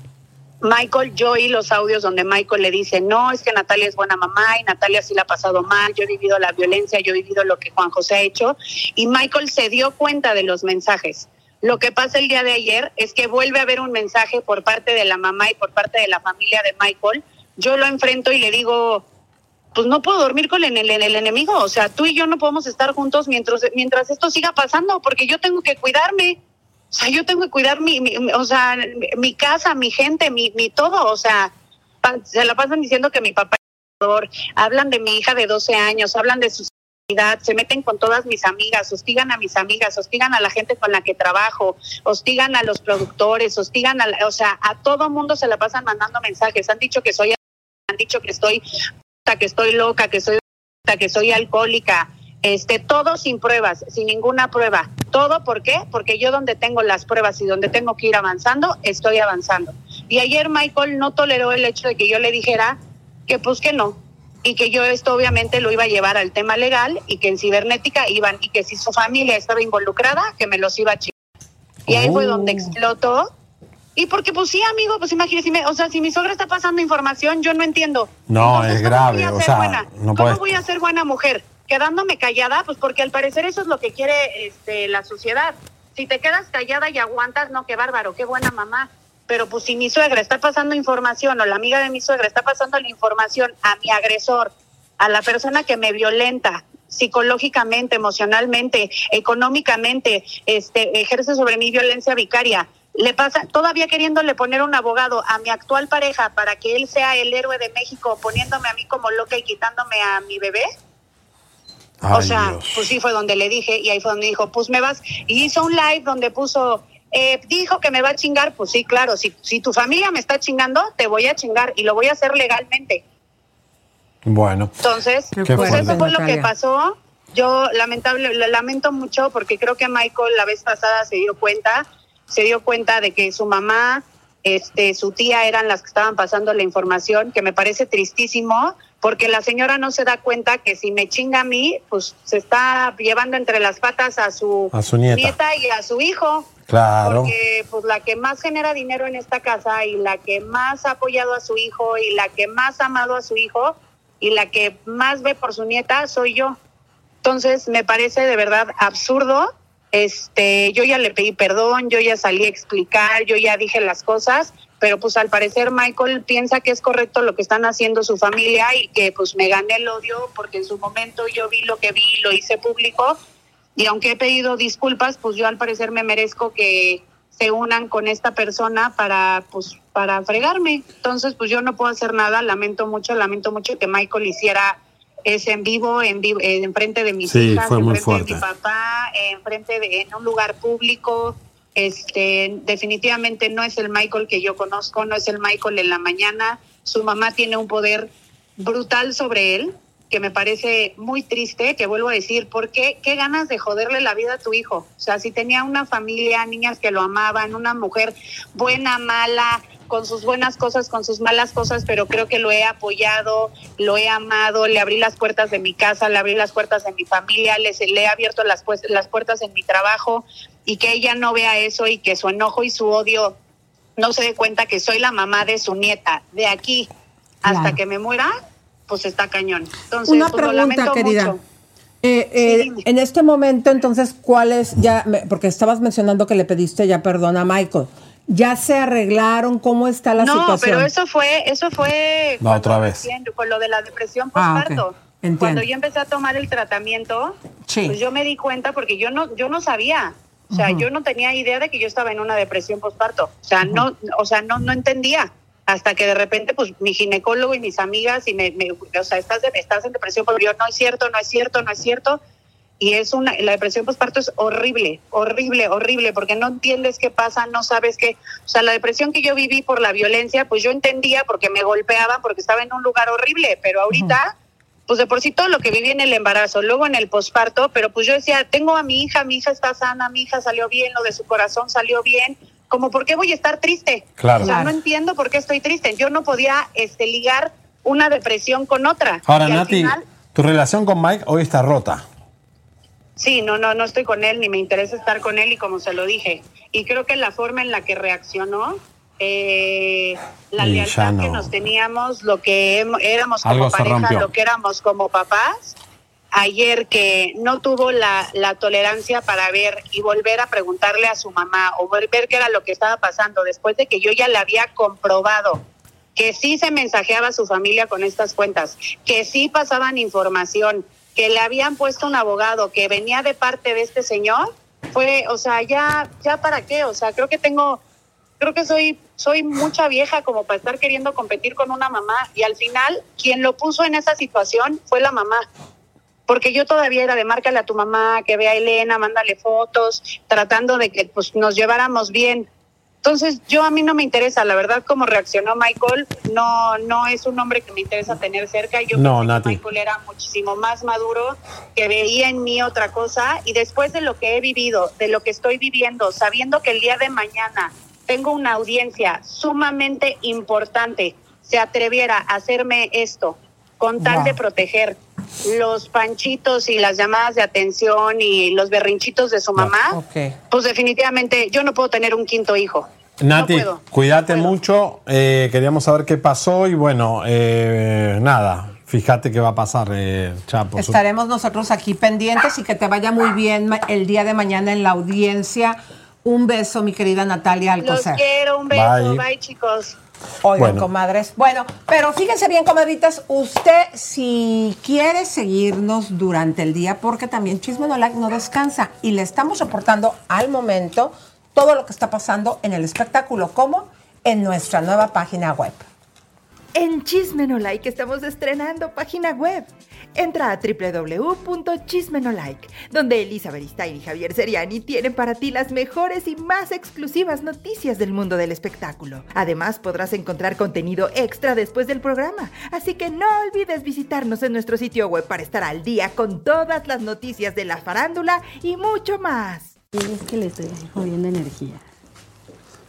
K: Michael, yo oí los audios donde Michael le dice, no, es que Natalia es buena mamá y Natalia sí la ha pasado mal, yo he vivido la violencia, yo he vivido lo que Juan José ha hecho. Y Michael se dio cuenta de los mensajes. Lo que pasa el día de ayer es que vuelve a haber un mensaje por parte de la mamá y por parte de la familia de Michael. Yo lo enfrento y le digo, pues no puedo dormir con el, el, el enemigo. O sea, tú y yo no podemos estar juntos mientras, mientras esto siga pasando, porque yo tengo que cuidarme. O sea, yo tengo que cuidar mi, mi, o sea, mi casa, mi gente, mi, mi todo. O sea, se la pasan diciendo que mi papá es hablan de mi hija de 12 años, hablan de su se meten con todas mis amigas, hostigan a mis amigas, hostigan a la gente con la que trabajo, hostigan a los productores, hostigan a, o sea, a todo mundo se la pasan mandando mensajes. Han dicho que soy, han dicho que estoy, que estoy loca, que soy, que soy alcohólica, Este, todo sin pruebas, sin ninguna prueba. Todo, ¿por qué? Porque yo donde tengo las pruebas y donde tengo que ir avanzando, estoy avanzando. Y ayer Michael no toleró el hecho de que yo le dijera que pues que no, y que yo esto obviamente lo iba a llevar al tema legal y que en cibernética iban, y que si su familia estaba involucrada, que me los iba a chingar. Y ahí fue donde
C: Oh.
K: explotó. Y porque, pues sí, amigo, pues imagínese, o sea, si mi sogra está pasando información, yo no entiendo.
C: No,
K: Entonces,
C: es
K: ¿cómo
C: grave. O sea,
K: buena?
C: no
K: ¿Cómo
C: puedes.
K: voy a ser buena mujer? Quedándome callada, pues porque al parecer eso es lo que quiere este, la sociedad. Si te quedas callada y aguantas, no, qué bárbaro, qué buena mamá. Pero pues si mi suegra está pasando información o la amiga de mi suegra está pasando la información a mi agresor, a la persona que me violenta psicológicamente, emocionalmente, económicamente, este, ejerce sobre mí violencia vicaria, le pasa, todavía queriéndole poner un abogado a mi actual pareja para que él sea el héroe de México, poniéndome a mí como loca y quitándome a mi bebé. O sea,
C: Dios.
K: pues sí fue donde le dije y ahí fue donde dijo, pues me vas. Y hizo un live donde puso, eh, dijo que me va a chingar, pues sí, claro, si, si tu familia me está chingando, te voy a chingar y lo voy a hacer legalmente.
C: Bueno.
K: Entonces,
C: Qué
K: pues
C: fuerte.
K: eso fue lo que pasó. Yo lamentable, lo lamento mucho porque creo que Michael la vez pasada se dio cuenta, se dio cuenta de que su mamá, este, su tía eran las que estaban pasando la información, que me parece tristísimo, porque la señora no se da cuenta que si me chinga a mí, pues se está llevando entre las patas a su,
C: A su nieta.
K: y a su hijo.
C: Claro.
K: Porque pues la que más genera dinero en esta casa y la que más ha apoyado a su hijo y la que más ha amado a su hijo y la que más ve por su nieta soy yo. Entonces me parece de verdad absurdo. Este, yo ya le pedí perdón, yo ya salí a explicar, yo ya dije las cosas, pero pues al parecer Michael piensa que es correcto lo que están haciendo su familia y que pues me gané el odio porque en su momento yo vi lo que vi, lo hice público y aunque he pedido disculpas, pues yo al parecer me merezco que se unan con esta persona para pues para fregarme. Entonces, pues yo no puedo hacer nada, lamento mucho, lamento mucho que Michael hiciera ese en vivo, en vivo, en frente de mis
C: Sí,
K: hijas,
C: fue
K: en
C: muy
K: frente de mi papá, en frente de en un lugar público. Este, definitivamente no es el Michael que yo conozco, no es el Michael en la mañana. Su mamá tiene un poder brutal sobre él, que me parece muy triste, que vuelvo a decir, ¿por qué? ¿Qué ganas de joderle la vida a tu hijo? O sea, si tenía una familia, niñas que lo amaban, una mujer buena, mala, con sus buenas cosas, con sus malas cosas, pero creo que lo he apoyado, lo he amado, le abrí las puertas de mi casa, le abrí las puertas de mi familia, les, le he abierto las, pues, las puertas en mi trabajo y que ella no vea eso y que su enojo y su odio no se dé cuenta que soy la mamá de su nieta, de aquí hasta
A: Claro.
K: que me muera, pues está cañón. Entonces,
A: Una
K: pues, lo
A: pregunta,
K: lamento
A: querida.
K: mucho.
A: Eh, eh, en este momento, entonces, ¿cuál es ya? me- Porque estabas mencionando que le pediste ya perdón a Michael. ¿Ya se arreglaron? ¿Cómo está la
K: no,
A: situación?
K: pero eso fue, eso fue
C: Va otra vez.
K: con lo de la depresión
A: Ah,
K: postparto.
A: Entiendo.
K: Cuando yo empecé a tomar el tratamiento,
A: Sí.
K: pues yo me di cuenta porque yo no, yo no sabía. O sea, yo no tenía idea de que yo estaba en una depresión postparto. O sea, no, o sea, no, no entendía. Hasta que de repente, pues, mi ginecólogo y mis amigas, y me, me- o sea, estás, de- estás en depresión, porque yo, no es cierto, no es cierto, no es cierto. Y es una, la depresión postparto es horrible, horrible, horrible, porque no entiendes qué pasa, no sabes qué. O sea, la depresión que yo viví por la violencia, pues yo entendía porque me golpeaban, porque estaba en un lugar horrible, pero ahorita, pues de por sí todo lo que viví en el embarazo, luego en el posparto, pero pues yo decía, tengo a mi hija, mi hija está sana, mi hija salió bien, lo de su corazón salió bien, como por qué voy a estar triste.
C: Claro.
K: O sea, no entiendo por qué estoy triste. Yo no podía este, ligar una depresión con otra.
C: Ahora,
K: Y al
C: Nati,
K: final-
C: tu relación con Mike hoy está rota.
K: Sí, no, no, no estoy con él, ni me interesa estar con él, y como se lo dije. Y creo que la forma en la que reaccionó, eh, la
C: Y
K: lealtad que
C: no.
K: nos teníamos, lo que éramos como
C: Algo
K: pareja, lo que éramos como papás, ayer que no tuvo la, la tolerancia para ver y volver a preguntarle a su mamá o ver qué era lo que estaba pasando después de que yo ya le había comprobado que sí se mensajeaba a su familia con estas cuentas, que sí pasaban información, que le habían puesto un abogado que venía de parte de este señor, fue, o sea, ya, ya para qué, o sea, creo que tengo, creo que soy, soy mucha vieja como para estar queriendo competir con una mamá y al final quien lo puso en esa situación fue la mamá. Porque yo todavía era de márcale a tu mamá, que vea a Elena, mándale fotos, tratando de que pues nos lleváramos bien. Entonces, yo a mí no me interesa, la verdad, cómo reaccionó Michael, no, no es un hombre que me interesa tener cerca. Yo
C: No,
K: pensé que. Michael era muchísimo más maduro, que veía en mí otra cosa, y después de lo que he vivido, de lo que estoy viviendo, sabiendo que el día de mañana tengo una audiencia sumamente importante, se atreviera a hacerme esto con tal
A: Wow.
K: de proteger los panchitos y las llamadas de atención y los berrinchitos de su mamá, pues definitivamente yo no puedo tener un quinto hijo.
C: Nati,
K: puedo,
C: cuídate mucho. eh, queríamos saber qué pasó y bueno, eh, nada, fíjate qué va a pasar, eh, Chapo.
A: Estaremos nosotros aquí pendientes y que te vaya muy bien el día de mañana en la audiencia. Un beso, mi querida Natalia
K: Los
A: Alcocer.
K: quiero, un beso,
C: Bye.
K: bye, chicos.
A: Oigan,
C: Bueno.
A: comadres. Bueno, pero fíjense bien, comadritas, usted si quiere seguirnos durante el día, porque también Chisme No Like no descansa y le estamos reportando al momento todo lo que está pasando en el espectáculo, como en nuestra nueva página web.
I: En Chisme No Like estamos estrenando página web. Entra a www.chismenolike, donde Elisa Beristain y Javier Seriani tienen para ti las mejores y más exclusivas noticias del mundo del espectáculo. Además, podrás encontrar contenido extra después del programa, así que no olvides visitarnos en nuestro sitio web para estar al día con todas las noticias de la farándula y mucho más.
M: Es que le estoy jodiendo energía.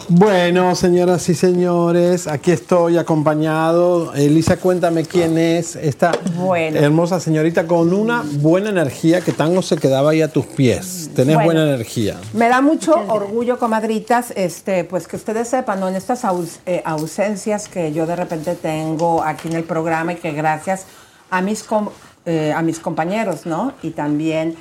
C: Bueno, señoras y señores, aquí estoy acompañado. Elisa, cuéntame quién es esta
A: Bueno.
C: hermosa señorita con una buena energía que tango se quedaba ahí a tus pies. Tenés
A: Bueno.
C: buena energía.
A: Me da mucho orgullo, comadritas, este, pues que ustedes sepan, ¿no? En estas aus- eh, ausencias que yo de repente tengo aquí en el programa y que gracias a mis, com- eh, a mis compañeros, ¿no? Y también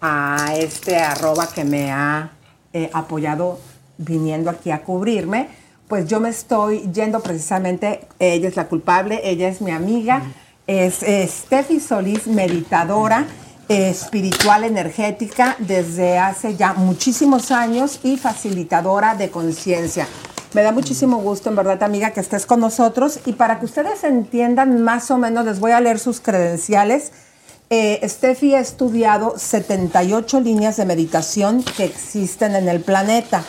A: a este arroba que me ha eh, apoyado viniendo aquí a cubrirme, pues yo me estoy yendo precisamente, ella es la culpable, ella es mi amiga, es eh, Steffi Solís, meditadora espiritual energética desde hace ya muchísimos años y facilitadora de conciencia. Me da muchísimo gusto, en verdad, amiga, que estés con nosotros y para que ustedes entiendan más o menos, les voy a leer sus credenciales. Eh, Steffi ha estudiado 78 líneas de meditación que existen en el planeta.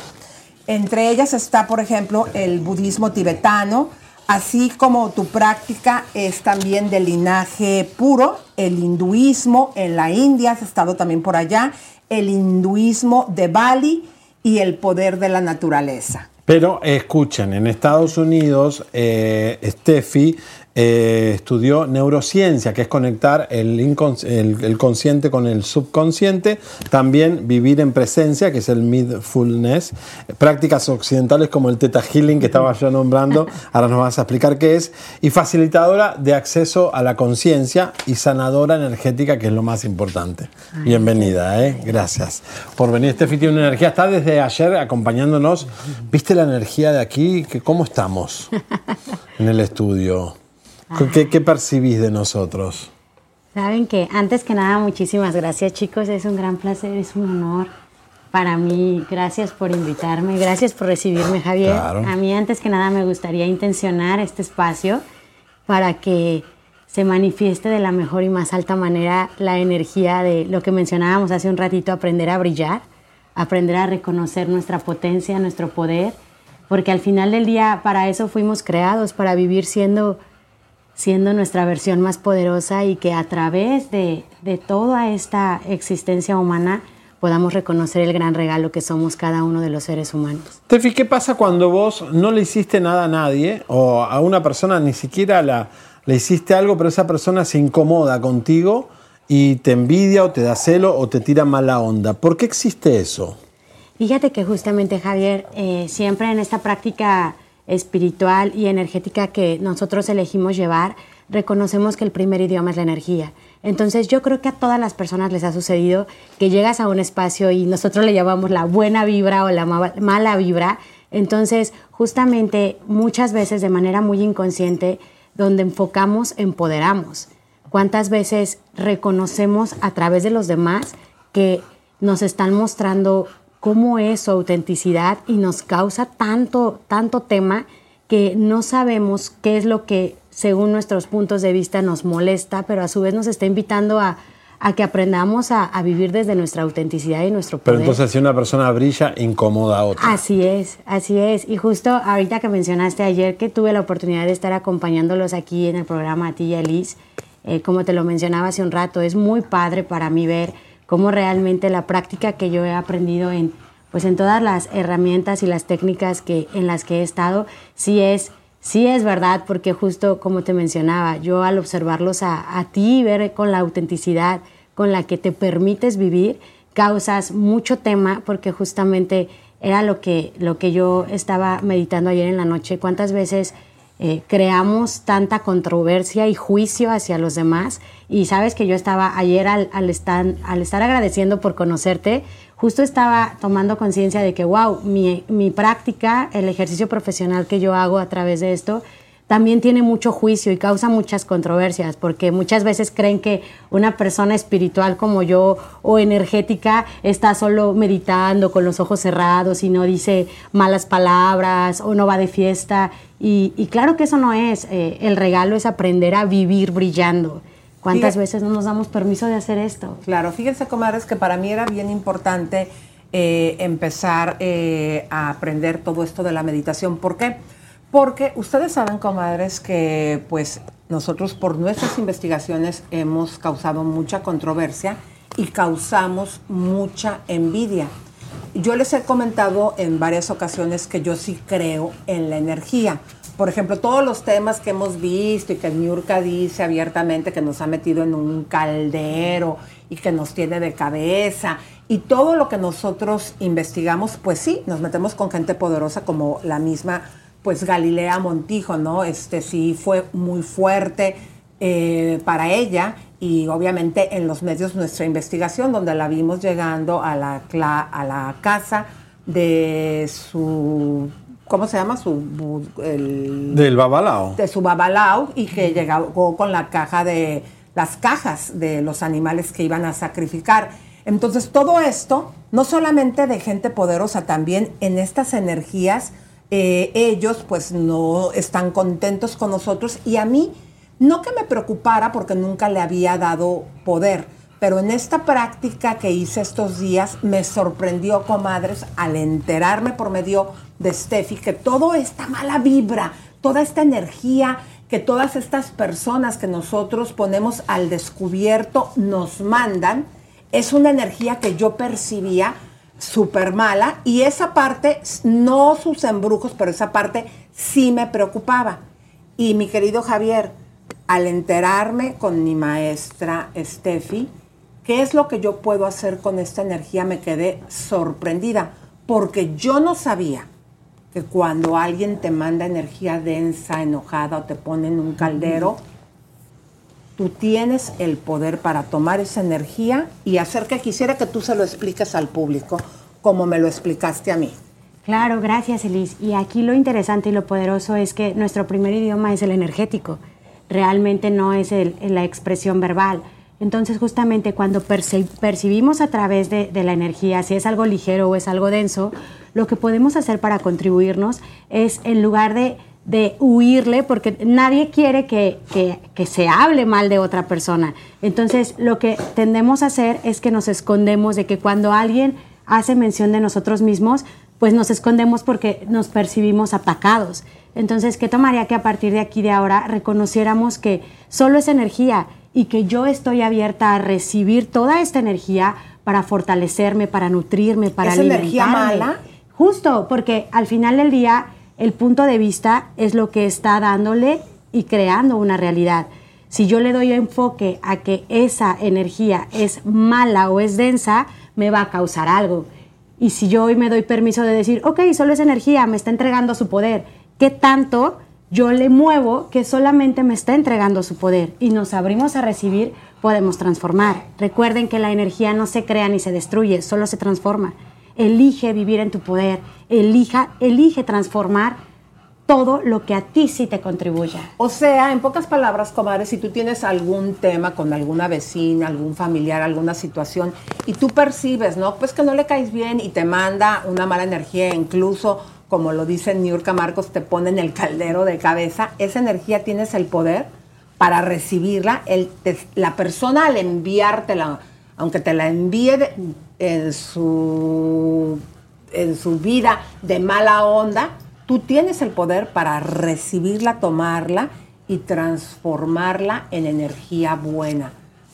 A: Entre ellas está, por ejemplo, el budismo tibetano, así como tu práctica es también de linaje puro, el hinduismo en la India, has estado también por allá, el hinduismo de Bali y el poder de la naturaleza.
C: Pero escuchen, en Estados Unidos, eh, Steffi eh, estudió neurociencia, que es conectar el, incons- el- el consciente con el subconsciente. También vivir en presencia, que es el mindfulness. Prácticas occidentales como el Theta Healing, que estaba yo nombrando. <laughs> Ahora nos vas a explicar qué es. Y facilitadora de acceso a la conciencia y sanadora energética, que es lo más importante. Bienvenida, ¿eh? Gracias por venir. Steffi tiene una energía. Está desde ayer acompañándonos. ¿Viste la energía de aquí? ¿Qué- ¿Cómo estamos <laughs> en el estudio? ¿Qué, qué percibís de nosotros?
M: Saben que antes que nada, muchísimas gracias chicos, es un gran placer, es un honor para mí. Gracias por invitarme, gracias por recibirme Javier.
C: Claro.
M: A mí antes que nada me gustaría intencionar este espacio para que se manifieste de la mejor y más alta manera la energía de lo que mencionábamos hace un ratito, aprender a brillar, aprender a reconocer nuestra potencia, nuestro poder, porque al final del día para eso fuimos creados, para vivir siendo siendo nuestra versión más poderosa y que a través de, de toda esta existencia humana podamos reconocer el gran regalo que somos cada uno de los seres humanos.
C: Tefi, ¿qué pasa cuando vos no le hiciste nada a nadie o a una persona ni siquiera la, le hiciste algo, pero esa persona se incomoda contigo y te envidia o te da celo o te tira mala onda? ¿Por qué existe eso?
M: Fíjate que justamente Javier, eh, siempre en esta práctica espiritual y energética que nosotros elegimos llevar, reconocemos que el primer idioma es la energía. Entonces yo creo que a todas las personas les ha sucedido que llegas a un espacio y nosotros le llamamos la buena vibra o la ma- mala vibra. Entonces justamente muchas veces de manera muy inconsciente, donde enfocamos, empoderamos. ¿Cuántas veces reconocemos a través de los demás que nos están mostrando cómo es su autenticidad y nos causa tanto, tanto tema que no sabemos qué es lo que según nuestros puntos de vista nos molesta, pero a su vez nos está invitando a, a que aprendamos a, a vivir desde nuestra autenticidad y nuestro
C: Pero
M: poder.
C: entonces si una persona brilla, incomoda a otra.
M: Así es, así es. Y justo ahorita que mencionaste ayer que tuve la oportunidad de estar acompañándolos aquí en el programa a ti y a Liz, eh, como te lo mencionaba hace un rato, es muy padre para mí ver cómo realmente la práctica que yo he aprendido en, pues en todas las herramientas y las técnicas que, en las que he estado, sí es, sí es verdad, porque justo como te mencionaba, yo al observarlos a, a ti, ver con la autenticidad con la que te permites vivir, causas mucho tema, porque justamente era lo que, lo que yo estaba meditando ayer en la noche, cuántas veces eh, creamos tanta controversia y juicio hacia los demás. Y sabes que yo estaba ayer al, al estar, al estar agradeciendo por conocerte, justo estaba tomando conciencia de que, wow, mi, mi práctica, el ejercicio profesional que yo hago a través de esto, también tiene mucho juicio y causa muchas controversias, porque muchas veces creen que una persona espiritual como yo o energética está solo meditando con los ojos cerrados y no dice malas palabras o no va de fiesta. Y, y claro que eso no es. Eh, el regalo es aprender a vivir brillando. ¿Cuántas veces no nos damos permiso de hacer esto?
A: Claro, fíjense, comadres, que para mí era bien importante eh, empezar eh, a aprender todo esto de la meditación. ¿Por qué? Porque ustedes saben, comadres, que pues nosotros por nuestras investigaciones hemos causado mucha controversia y causamos mucha envidia. Yo les he comentado en varias ocasiones que yo sí creo en la energía. Por ejemplo, todos los temas que hemos visto y que Niurka dice abiertamente que nos ha metido en un caldero y que nos tiene de cabeza y todo lo que nosotros investigamos, pues sí, nos metemos con gente poderosa como la misma, pues Galilea Montijo, ¿no? Este sí fue muy fuerte eh, para ella y obviamente en los medios nuestra investigación, donde la vimos llegando a la, a la casa de su, ¿cómo se llama? Su, el-
C: Del babalao.
A: de su babalao y que llegó con la caja de las cajas de los animales que iban a sacrificar. Entonces todo esto, no solamente de gente poderosa, también en estas energías, eh, ellos pues no están contentos con nosotros. Y a mí no que me preocupara porque nunca le había dado poder, pero en esta práctica que hice estos días me sorprendió, comadres, al enterarme por medio de Steffi que toda esta mala vibra, toda esta energía que todas estas personas que nosotros ponemos al descubierto nos mandan, es una energía que yo percibía súper mala y esa parte, no sus embrujos, pero esa parte sí me preocupaba. Y mi querido Javier, al enterarme con mi maestra Steffi, ¿qué es lo que yo puedo hacer con esta energía? Me quedé sorprendida, porque yo no sabía que cuando alguien te manda energía densa, enojada o te pone en un caldero, tú tienes el poder para tomar esa energía y hacer que quisiera que tú se lo expliques al público como me lo explicaste a mí.
M: Claro, gracias Elis. Y aquí lo interesante y lo poderoso es que nuestro primer idioma es el energético, realmente no es la expresión verbal. Entonces justamente cuando perci- percibimos a través de la energía, si es algo ligero o es algo denso, lo que podemos hacer para contribuirnos es en lugar de, de huirle, porque nadie quiere que, que- que se hable mal de otra persona. Entonces lo que tendemos a hacer es que nos escondemos de que cuando alguien hace mención de nosotros mismos, pues nos escondemos porque nos percibimos atacados. Entonces, ¿qué tomaría que a partir de aquí de ahora reconociéramos que solo es energía y que yo estoy abierta a recibir toda esta energía para fortalecerme, para nutrirme, para
A: ¿Es energía mala?
M: Justo, porque al final del día el punto de vista es lo que está dándole y creando una realidad. Si yo le doy enfoque a que esa energía es mala o es densa, me va a causar algo. Y si yo hoy me doy permiso de decir, ok, solo es energía, me está entregando su poder, ¿qué tanto yo le muevo que solamente me está entregando su poder? Y nos abrimos a recibir, podemos transformar. Recuerden que la energía no se crea ni se destruye, solo se transforma. Elige vivir en tu poder, elija, elige transformar todo lo que a ti sí te contribuya.
A: O sea, en pocas palabras, comadre, si tú tienes algún tema con alguna vecina, algún familiar, alguna situación, y tú percibes, ¿no? Pues que no le caes bien y te manda una mala energía, incluso, como lo dice Niurka Marcos, te pone en el <laughs> caldero de cabeza, esa energía tienes el poder para recibirla, el, la persona al enviártela, aunque te la envíe de- en, su, en su vida de mala onda, tú tienes el poder para recibirla, tomarla y transformarla en energía buena.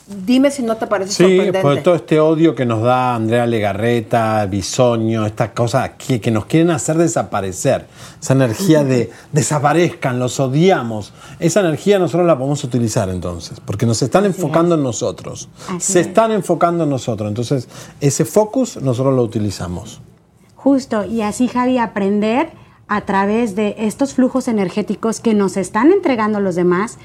A: Dime si no te parece
C: Sí,
A: sorprendente.
C: por todo este odio que nos da Andrea Legarreta, Bisoño, estas cosas que, que nos quieren hacer desaparecer. Esa energía de <laughs> desaparezcan, los odiamos. Esa energía nosotros la podemos utilizar entonces, porque nos están enfocando en nosotros.
M: Así
C: Se
M: es.
C: están enfocando en nosotros. Entonces, ese focus nosotros lo utilizamos.
M: Justo, y así Javi, aprender a través de estos flujos energéticos que nos están entregando los demás,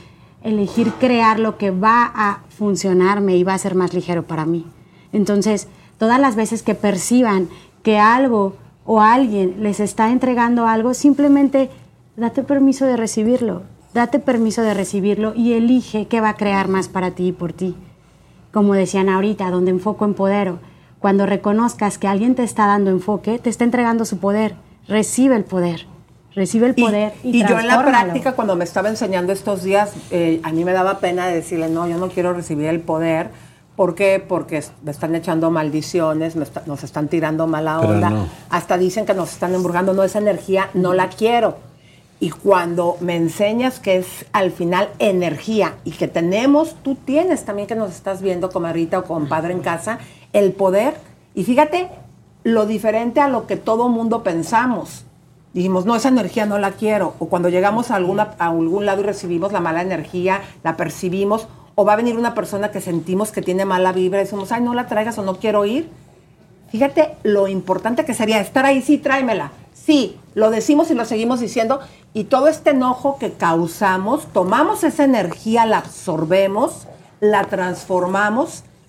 M: elegir crear lo que va a funcionarme y va a ser más ligero para mí. Entonces, todas las veces que perciban que algo o alguien les está entregando algo, simplemente date permiso de recibirlo, date permiso de recibirlo y elige qué va a crear más para ti y por ti como decían ahorita, donde enfoco empodero. Cuando reconozcas que alguien te está dando enfoque, te está entregando su poder. Recibe el poder. Recibe el poder y,
A: Y yo en la práctica, cuando me estaba enseñando estos días, eh, a mí me daba pena decirle, no, yo no quiero recibir el poder. ¿Por qué? Porque me están echando maldiciones, me está- nos están tirando mala onda.
C: no.
A: Hasta dicen que nos están embrujando. No, esa energía no la quiero. Y cuando me enseñas que es al final energía y que tenemos, tú tienes también que nos estás viendo, comadrita o compadre en casa, el poder. Y fíjate lo diferente a lo que todo mundo pensamos. Dijimos, no, esa energía no la quiero. O cuando llegamos a, alguna, a algún lado y recibimos la mala energía, la percibimos, o va a venir una persona que sentimos que tiene mala vibra y decimos, ay, no la traigas o no quiero ir. Fíjate lo importante que sería estar ahí, sí, tráemela. Sí, lo decimos y lo seguimos diciendo. Y todo este enojo que causamos, tomamos esa energía, la absorbemos, la transformamos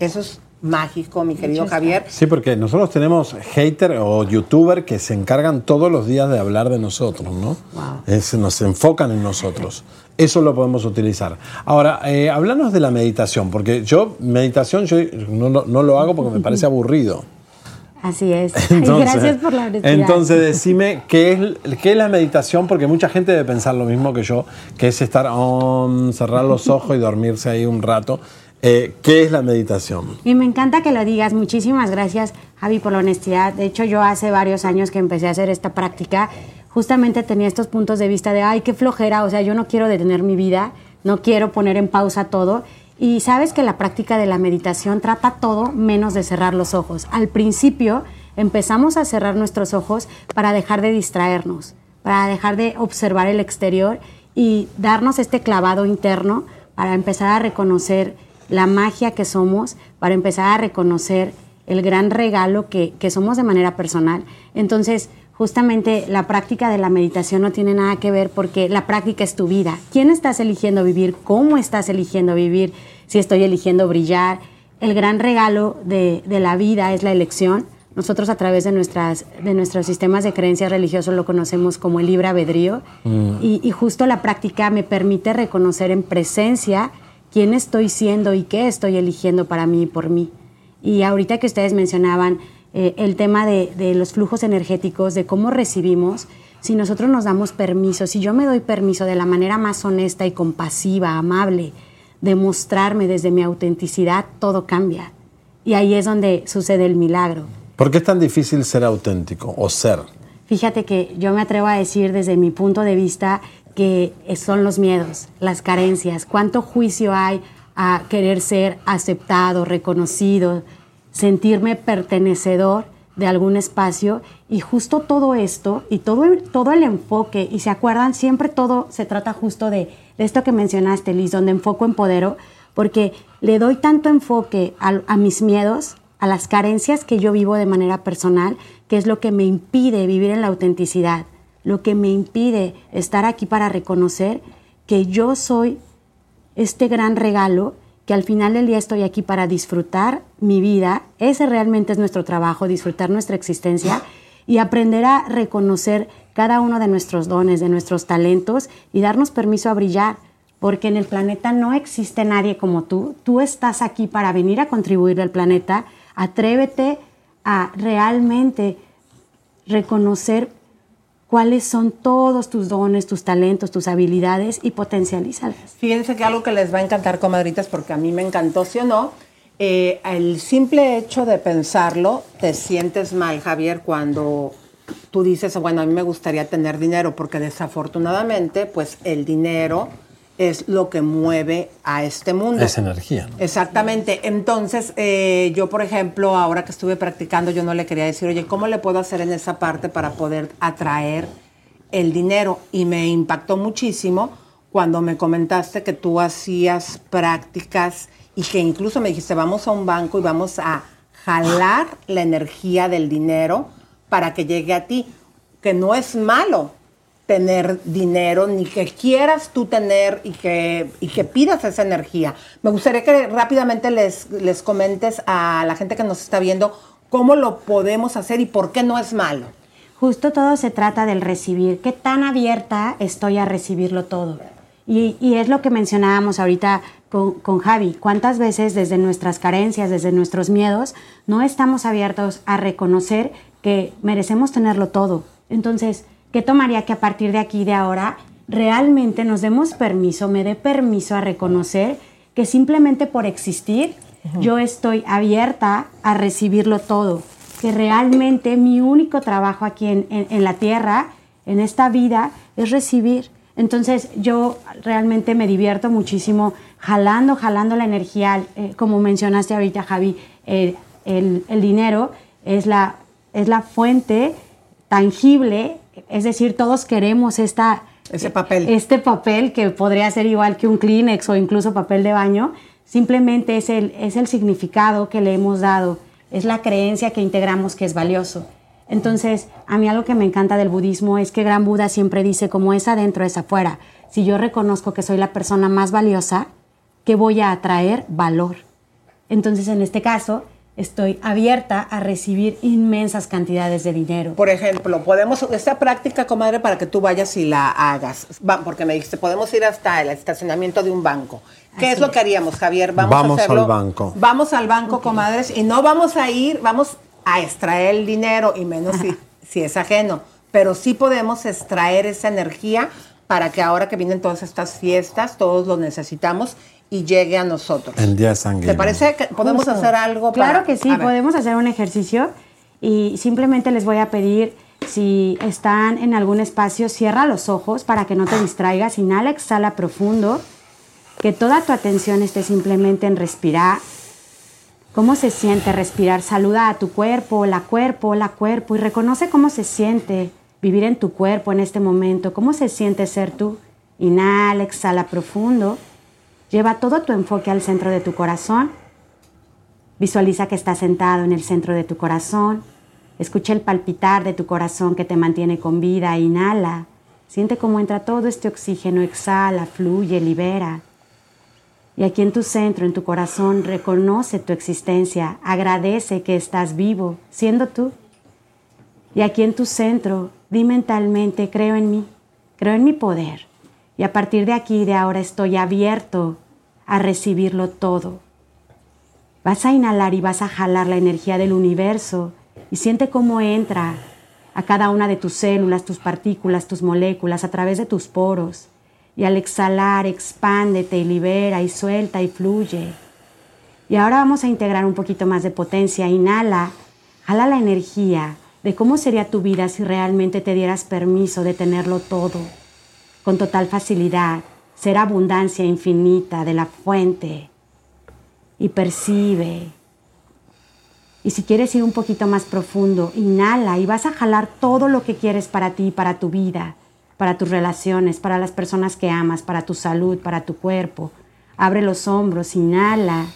A: Eso es mágico, mi querido Javier.
C: Sí, porque nosotros tenemos hater o youtuber que se encargan todos los días de hablar de nosotros, ¿no? Es- nos enfocan en nosotros. Eso lo podemos utilizar. Ahora, eh, háblanos de la meditación, porque yo, meditación, yo no, lo- no lo hago porque me parece <laughs> aburrido.
M: Así es.
C: Entonces,
M: Gracias por la honestidad.
C: Entonces, decime qué es, qué es la meditación, porque mucha gente debe pensar lo mismo que yo, que es estar, om, cerrar los <laughs> ojos y dormirse ahí un rato. Eh, ¿Qué es la meditación?
M: Y me encanta que lo digas. Muchísimas gracias, Javi, por la honestidad. De hecho, yo hace varios años que empecé a hacer esta práctica, justamente tenía estos puntos de vista de, ay, qué flojera, o sea, yo no quiero detener mi vida, no quiero poner en pausa todo. Y sabes que la práctica de la meditación trata todo menos de cerrar los ojos. Al principio empezamos a cerrar nuestros ojos para dejar de distraernos, para dejar de observar el exterior y darnos este clavado interno para empezar a reconocer la magia que somos, para empezar a reconocer el gran regalo que, que somos de manera personal. Entonces, justamente la práctica de la meditación no tiene nada que ver porque la práctica es tu vida. ¿Quién estás eligiendo vivir? ¿Cómo estás eligiendo vivir? Si estoy eligiendo brillar. El gran regalo de, de la vida es la elección. Nosotros a través de, nuestras, de nuestros sistemas de creencias religiosos lo conocemos como el libre albedrío. Y, y justo la práctica me permite reconocer en presencia quién estoy siendo y qué estoy eligiendo para mí y por mí. Y ahorita que ustedes mencionaban eh, el tema de, de los flujos energéticos, de cómo recibimos, si nosotros nos damos permiso, si yo me doy permiso de la manera más honesta y compasiva, amable, de mostrarme desde mi autenticidad, todo cambia. Y ahí es donde sucede el milagro.
C: ¿Por qué es tan difícil ser auténtico o ser?
M: Fíjate que yo me atrevo a decir desde mi punto de vista que son los miedos, las carencias, cuánto juicio hay a querer ser aceptado, reconocido, sentirme pertenecedor de algún espacio y justo todo esto y todo, todo el enfoque, y se acuerdan, siempre todo se trata justo de, esto que mencionaste, Liz, donde enfoco, empodero, porque le doy tanto enfoque a mis miedos, a las carencias que yo vivo de manera personal, que es lo que me impide vivir en la autenticidad, lo que me impide estar aquí para reconocer que yo soy este gran regalo, que al final del día estoy aquí para disfrutar mi vida, ese realmente es nuestro trabajo, disfrutar nuestra existencia y aprender a reconocer cada uno de nuestros dones, de nuestros talentos y darnos permiso a brillar, porque en el planeta no existe nadie como tú, tú estás aquí para venir a contribuir al planeta, atrévete a realmente reconocer cuáles son todos tus dones, tus talentos, tus habilidades y potencialízalas.
A: Fíjense que algo que les va a encantar, comadritas, porque a mí me encantó, ¿sí o no? Eh, el simple hecho de pensarlo, te sientes mal, Javier, cuando tú dices, bueno, a mí me gustaría tener dinero, porque desafortunadamente, pues el dinero es lo que mueve a este mundo.
C: Es energía. ¿no?
A: Exactamente. Entonces, eh, yo, por ejemplo, ahora que estuve practicando, yo no le quería decir, oye, ¿cómo le puedo hacer en esa parte para poder atraer el dinero? Y me impactó muchísimo cuando me comentaste que tú hacías prácticas y que incluso me dijiste, vamos a un banco y vamos a jalar la energía del dinero para que llegue a ti, que no es malo, tener dinero, ni que quieras tú tener y que, y que pidas esa energía. Me gustaría que rápidamente les, les comentes a la gente que nos está viendo cómo lo podemos hacer y por qué no es malo.
M: Justo todo se trata del recibir. ¿Qué tan abierta estoy a recibirlo todo? Y, y es lo que mencionábamos ahorita con, con, Javi. ¿Cuántas veces desde nuestras carencias, desde nuestros miedos, no estamos abiertos a reconocer que merecemos tenerlo todo? Entonces, ¿qué tomaría que a partir de aquí, de ahora, realmente nos demos permiso, me dé permiso a reconocer que simplemente por existir, uh -huh. yo estoy abierta a recibirlo todo? Que realmente mi único trabajo aquí en, en, en la tierra, en esta vida, es recibir. Entonces yo realmente me divierto muchísimo jalando, jalando la energía, eh, como mencionaste ahorita Javi, eh, el, el, dinero es la, es la fuente tangible, es decir, todos queremos esta,
A: Ese papel.
M: este papel que podría ser igual que un Kleenex o incluso papel de baño, simplemente es el, es el significado que le hemos dado, es la creencia que integramos que es valioso. Entonces, a mí algo que me encanta del budismo es que Gran Buda siempre dice, como es adentro, es afuera. Si yo reconozco que soy la persona más valiosa, que voy a atraer valor. Entonces, en este caso, estoy abierta a recibir inmensas cantidades de dinero.
A: Por ejemplo, podemos, esta práctica, comadre, para que tú vayas y la hagas, Va, porque me dijiste, podemos ir hasta el estacionamiento de un banco. ¿Qué
M: Así
A: es lo que haríamos, Javier? Vamos,
C: Vamos
A: a hacerlo.
C: al banco.
A: Vamos al banco, okay. comadres, y no vamos a ir, vamos a extraer el dinero, y menos si, <laughs> si es ajeno, pero sí podemos extraer esa energía para que ahora que vienen todas estas fiestas, todos lo necesitamos y llegue a nosotros.
C: El día de San
A: ¿Te parece que podemos
M: Justo.
A: hacer algo?
M: Claro
A: para-
M: que sí, podemos hacer un ejercicio y simplemente les voy a pedir, si están en algún espacio, cierra los ojos para que no te distraigas, inhala, exhala profundo, que toda tu atención esté simplemente en respirar. ¿Cómo se siente respirar? Saluda a tu cuerpo, la cuerpo, la cuerpo y reconoce cómo se siente vivir en tu cuerpo en este momento, cómo se siente ser tú. Inhala, exhala profundo. Lleva todo tu enfoque al centro de tu corazón. Visualiza que estás sentado en el centro de tu corazón. Escucha el palpitar de tu corazón que te mantiene con vida. Inhala. Siente cómo entra todo este oxígeno. Exhala, fluye, libera. Y aquí en tu centro, en tu corazón, reconoce tu existencia. Agradece que estás vivo, siendo tú. Y aquí en tu centro, di mentalmente, creo en mí, creo en mi poder. Y a partir de aquí, de ahora, estoy abierto a recibirlo todo. Vas a inhalar y vas a jalar la energía del universo y siente cómo entra a cada una de tus células, tus partículas, tus moléculas, a través de tus poros. Y al exhalar, expándete y libera y suelta y fluye. Y ahora vamos a integrar un poquito más de potencia. Inhala, jala la energía de cómo sería tu vida si realmente te dieras permiso de tenerlo todo, con total facilidad, ser abundancia infinita de la fuente. Y percibe. Y si quieres ir un poquito más profundo, inhala y vas a jalar todo lo que quieres para ti, para tu vida, para tus relaciones, para las personas que amas, para tu salud, para tu cuerpo. Abre los hombros, inhala.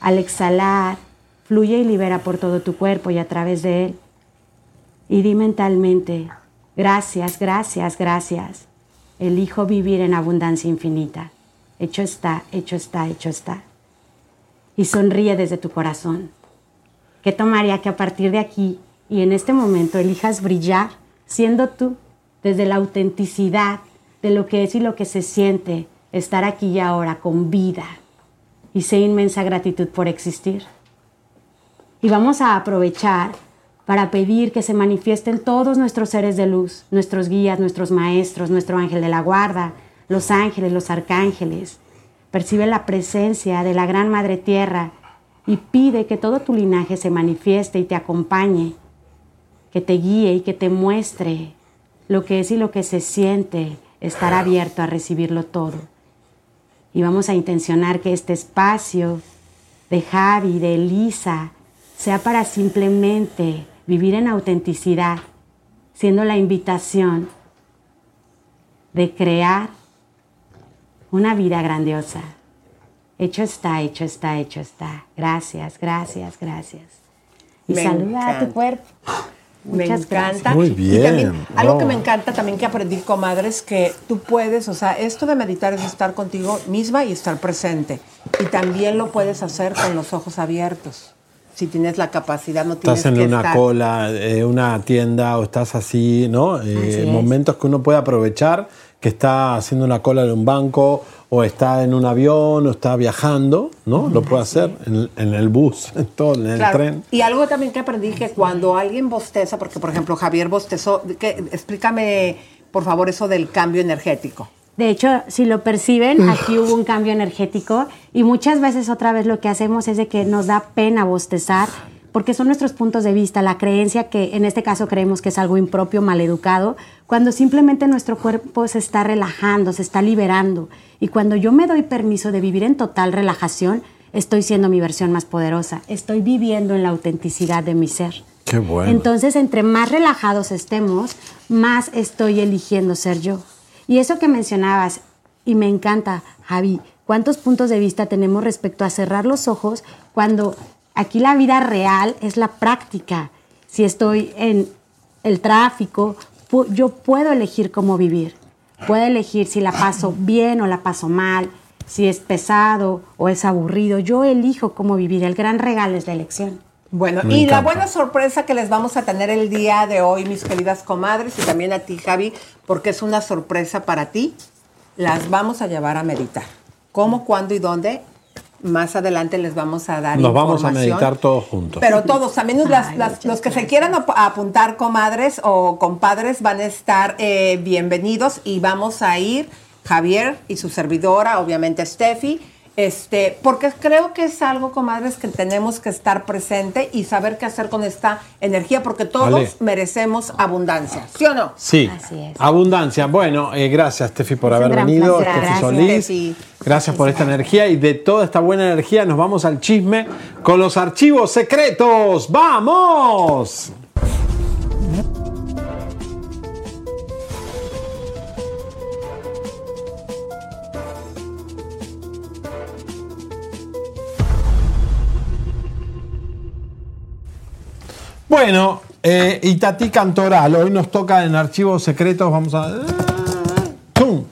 M: Al exhalar, fluye y libera por todo tu cuerpo y a través de él. Y di mentalmente, gracias, gracias, gracias. Elijo vivir en abundancia infinita. Hecho está, hecho está, hecho está. Y sonríe desde tu corazón. ¿Qué tomaría que a partir de aquí y en este momento elijas brillar siendo tú desde la autenticidad de lo que es y lo que se siente estar aquí y ahora con vida y sé inmensa gratitud por existir? Y vamos a aprovechar para pedir que se manifiesten todos nuestros seres de luz, nuestros guías, nuestros maestros, nuestro ángel de la guarda, los ángeles, los arcángeles. Percibe la presencia de la Gran Madre Tierra y pide que todo tu linaje se manifieste y te acompañe, que te guíe y que te muestre lo que es y lo que se siente, estar abierto a recibirlo todo. Y vamos a intencionar que este espacio de Javi, de Elisa, sea para simplemente vivir en autenticidad, siendo la invitación de crear una vida grandiosa. Hecho está, hecho está, hecho está. Gracias, gracias, gracias. Y
A: Me
M: saluda a tu cuerpo.
A: Me
M: Muchas
A: encanta.
M: gracias.
C: Muy
A: Y
C: bien,
A: también, algo que me encanta también que aprendí, comadre, es que tú puedes, o sea, esto de meditar es estar contigo misma y estar presente. Y también lo puedes hacer con los ojos abiertos. Si tienes la capacidad, no tienes
C: Estás en
A: que
C: una
A: estar.
C: cola, eh, una tienda o estás así, ¿no? Eh,
A: Así
C: momentos que uno puede aprovechar, que está haciendo una cola en un banco o está en un avión o está viajando, ¿no? Lo puede hacer en, en el bus, <laughs> en todo, en el
A: Claro.
C: tren.
A: Y algo también que aprendí que cuando alguien bosteza, porque por ejemplo Javier bostezó, que, explícame por favor eso del cambio energético.
M: De hecho, si lo perciben, aquí hubo un cambio energético y muchas veces otra vez lo que hacemos es de que nos da pena bostezar porque son nuestros puntos de vista, la creencia que en este caso creemos que es algo impropio, maleducado, cuando simplemente nuestro cuerpo se está relajando, se está liberando. Y cuando yo me doy permiso de vivir en total relajación, estoy siendo mi versión más poderosa, estoy viviendo en la autenticidad de mi ser.
C: Qué bueno.
M: Entonces, entre más relajados estemos, más estoy eligiendo ser yo. Y eso que mencionabas, y me encanta, Javi, ¿cuántos puntos de vista tenemos respecto a cerrar los ojos cuando aquí la vida real es la práctica? Si estoy en el tráfico, yo puedo elegir cómo vivir. Puedo elegir si la paso bien o la paso mal, si es pesado o es aburrido. Yo elijo cómo vivir. El gran regalo es la elección.
A: Bueno,
M: Me
A: y la buena sorpresa que les vamos a tener el día de hoy, mis queridas comadres, y también a ti, Javi, porque es una sorpresa para ti, las vamos a llevar a meditar. ¿Cómo, cuándo y dónde? Más adelante les vamos a dar
C: Nos vamos a meditar todos juntos.
A: Pero todos, también las- las- los que se quieran ap- apuntar, comadres o compadres, van a estar eh, bienvenidos y vamos a ir, Javier y su servidora, obviamente Steffi, este, porque creo que es algo, comadres, que tenemos que estar presente y saber qué hacer con esta energía, porque todos merecemos abundancia, ¿sí o no?
C: Sí, abundancia. Bueno, eh, gracias, Tefi, por haber venido.
A: placer.
C: Steffi
A: Gracias,
C: Solís.
A: Steffi.
C: Gracias por esta energía y de toda esta buena energía nos vamos al chisme con los archivos secretos. ¡Vamos! Bueno, eh, Itatí Cantoral, hoy nos toca en archivos secretos, vamos a... ¡Tum!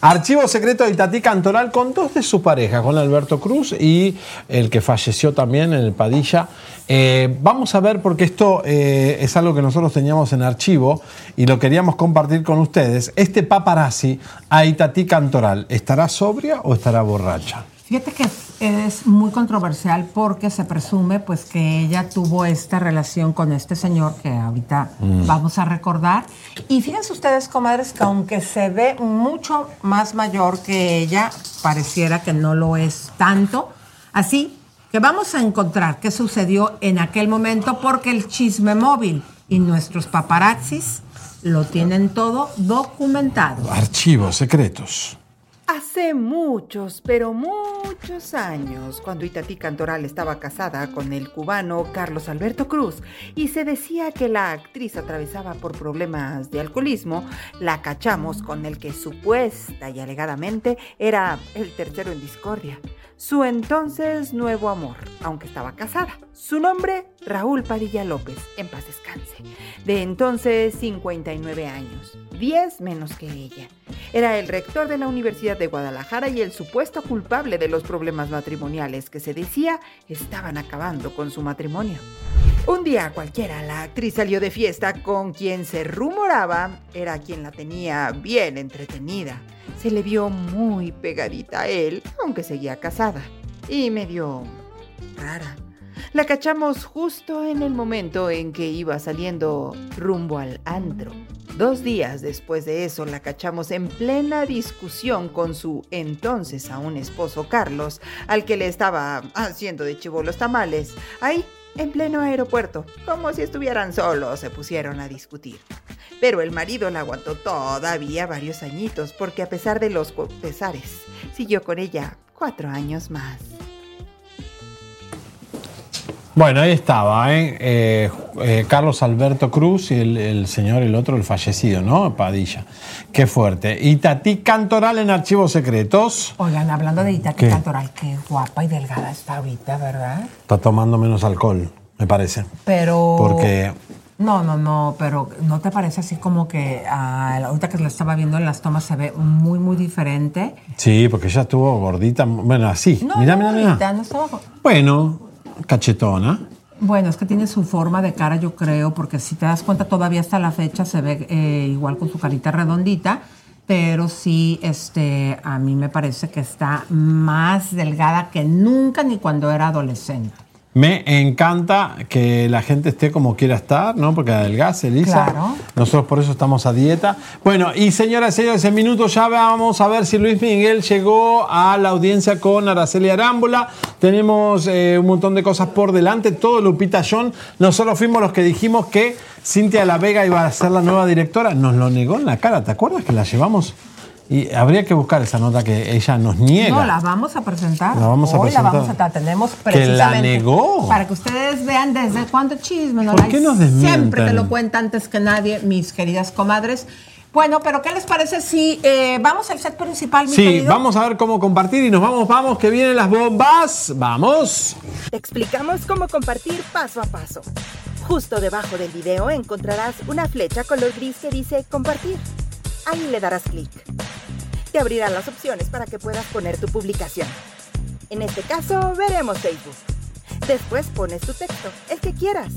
C: Archivo secreto de Itatí Cantoral con dos de sus parejas, con Alberto Cruz y el que falleció también en el Padilla. Eh, vamos a ver porque esto eh, es algo que nosotros teníamos en archivo y lo queríamos compartir con ustedes. Este paparazzi a Itatí Cantoral, ¿estará sobria o estará borracha?
A: Fíjate que es muy controversial porque se presume pues que ella tuvo esta relación con este señor que ahorita
C: Mm.
A: vamos a recordar. Y fíjense ustedes, comadres, que aunque se ve mucho más mayor que ella, pareciera que no lo es tanto. Así que vamos a encontrar qué sucedió en aquel momento porque el chisme móvil Y nuestros paparazzis lo tienen todo documentado.
C: Archivos secretos.
I: Hace muchos, pero muchos años, cuando Itatí Cantoral estaba casada con el cubano Carlos Alberto Cruz y se decía que la actriz atravesaba por problemas de alcoholismo, la cachamos con el que supuesta y alegadamente era el tercero en discordia, su entonces nuevo amor, aunque estaba casada. Su nombre, Raúl Padilla López, en paz descanse, de entonces 59 años, 10 menos que ella. Era el rector de la Universidad de Guadalajara y el supuesto culpable de los problemas matrimoniales que se decía estaban acabando con su matrimonio. Un día cualquiera, la actriz salió de fiesta con quien se rumoraba era quien la tenía bien entretenida. Se le vio muy pegadita a él, aunque seguía casada. Y medio rara. La cachamos justo en el momento en que iba saliendo rumbo al antro. Dos días después de eso la cachamos en plena discusión con su entonces aún esposo Carlos, al que le estaba haciendo de chivo los tamales. Ahí, en pleno aeropuerto, como si estuvieran solos, se pusieron a discutir. Pero el marido la aguantó todavía varios añitos, porque a pesar de los pesares, siguió con ella cuatro años más.
C: Bueno, ahí estaba, ¿eh? Eh, eh, Carlos Alberto Cruz y el, el, señor, el otro, el fallecido, ¿no? Padilla. Qué fuerte. Itatí Cantoral en Archivos Secretos.
A: Oigan, hablando de Itatí
C: ¿Qué?
A: Cantoral, qué guapa y delgada está ahorita, ¿verdad?
C: Está tomando menos alcohol, me parece.
A: Pero...
C: Porque
A: No, no, no, pero ¿no te parece así como que ah, ahorita que lo estaba viendo en las tomas se ve muy, muy diferente?
C: Sí, porque ella estuvo gordita. Bueno, así.
A: No,
C: mira,
A: no,
C: mira, mira.
A: no estaba...
C: Bueno, cachetona.
A: Bueno, es que tiene su forma de cara, yo creo, porque si te das cuenta, todavía hasta la fecha se ve eh, igual con su carita redondita, pero sí, este, a mí me parece que está más delgada que nunca ni cuando era adolescente.
C: Me encanta que la gente esté como quiera estar, ¿no? Porque adelgace, Elisa.
A: Claro.
C: Nosotros por eso estamos a dieta. Bueno, y señoras y señores, en minutos ya vamos a ver si Luis Miguel llegó a la audiencia con Araceli Arámbula. Tenemos eh, un montón de cosas por delante. Todo Lupita John. Nosotros fuimos los que dijimos que Cintia La Vega iba a ser la nueva directora. Nos lo negó en la cara. ¿Te acuerdas que la llevamos? Y habría que buscar esa nota que ella nos niega.
A: No, la vamos a presentar.
C: La vamos a
A: Hoy
C: presentar.
A: la vamos a tenemos
C: Que la
A: precisamente.
C: negó.
A: Para que ustedes vean desde cuánto chisme. ¿no?
C: ¿Por qué nos desmienten?
A: Siempre te lo cuenta antes que nadie, mis queridas comadres. Bueno, pero ¿qué les parece si eh, vamos al set principal, mi
C: Sí,
A: querido?
C: vamos a ver cómo compartir y nos vamos, vamos, que vienen las bombas. Vamos.
N: Te explicamos cómo compartir paso a paso. Justo debajo del video encontrarás una flecha color gris que dice compartir. Ahí le darás clic. Te abrirán las opciones para que puedas poner tu publicación. En este caso, veremos Facebook. Después pones tu texto, el que quieras.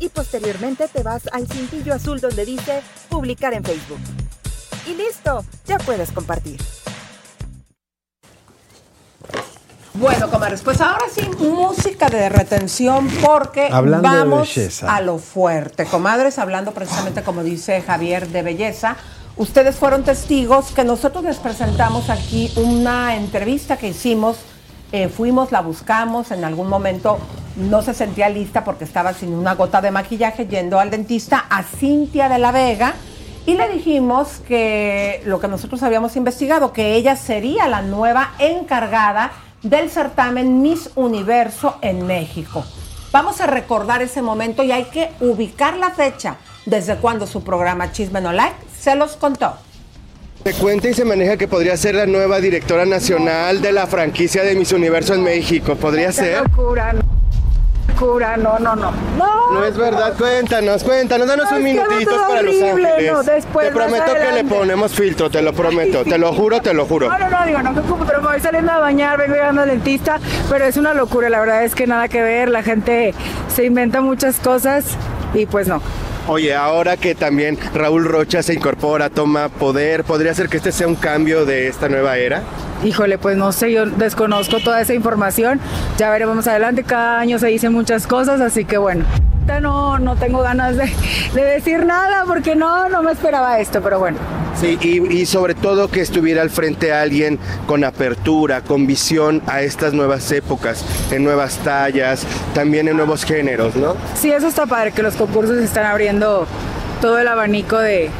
N: Y posteriormente te vas al cintillo azul donde dice publicar en Facebook. Y listo, ya puedes compartir.
A: Bueno, comadres, pues ahora sí, música de retención porque
C: Hablando de
A: vamos
C: belleza.
A: a lo fuerte. Comadres, hablando precisamente como dice Javier de belleza, ustedes fueron testigos que nosotros les presentamos aquí una entrevista que hicimos, eh, fuimos, la buscamos, en algún momento no se sentía lista porque estaba sin una gota de maquillaje yendo al dentista a Cintia de la Vega. Y le dijimos que lo que nosotros habíamos investigado, que ella sería la nueva encargada del certamen Miss Universo en México. Vamos a recordar ese momento y hay que ubicar la fecha desde cuando su programa Chisme No Like se los contó.
O: Se cuenta y se maneja que podría ser la nueva directora nacional de la franquicia de Miss Universo en México. ¿Podría ser?
P: locura, no. locura, no, no, no. No,
O: No es verdad, cuéntanos, cuéntanos, danos
P: No,
O: un minutito para Los Ángeles.
P: no, después,
O: te prometo que le ponemos filtro, te lo prometo, te lo juro, te lo juro.
P: No, no, no, digo, no me preocupo, pero me voy saliendo a bañar, vengo llegando al dentista, pero es una locura, la verdad es que nada que ver, la gente se inventa muchas cosas y pues no.
O: Oye, ahora que también Raúl Rocha se incorpora, toma poder, ¿podría ser que este sea un cambio de esta nueva era?
P: Híjole, pues no sé, yo desconozco toda esa información, ya veremos más adelante, cada año se dicen muchas cosas, así que bueno. No, no tengo ganas de, de decir nada porque no, no me esperaba esto, pero bueno,
O: Sí, y, y sobre todo que estuviera al frente alguien con apertura, con visión a estas nuevas épocas, en nuevas tallas, también en nuevos géneros, ¿no?
P: Sí, eso está padre, que los concursos están abriendo todo el abanico de,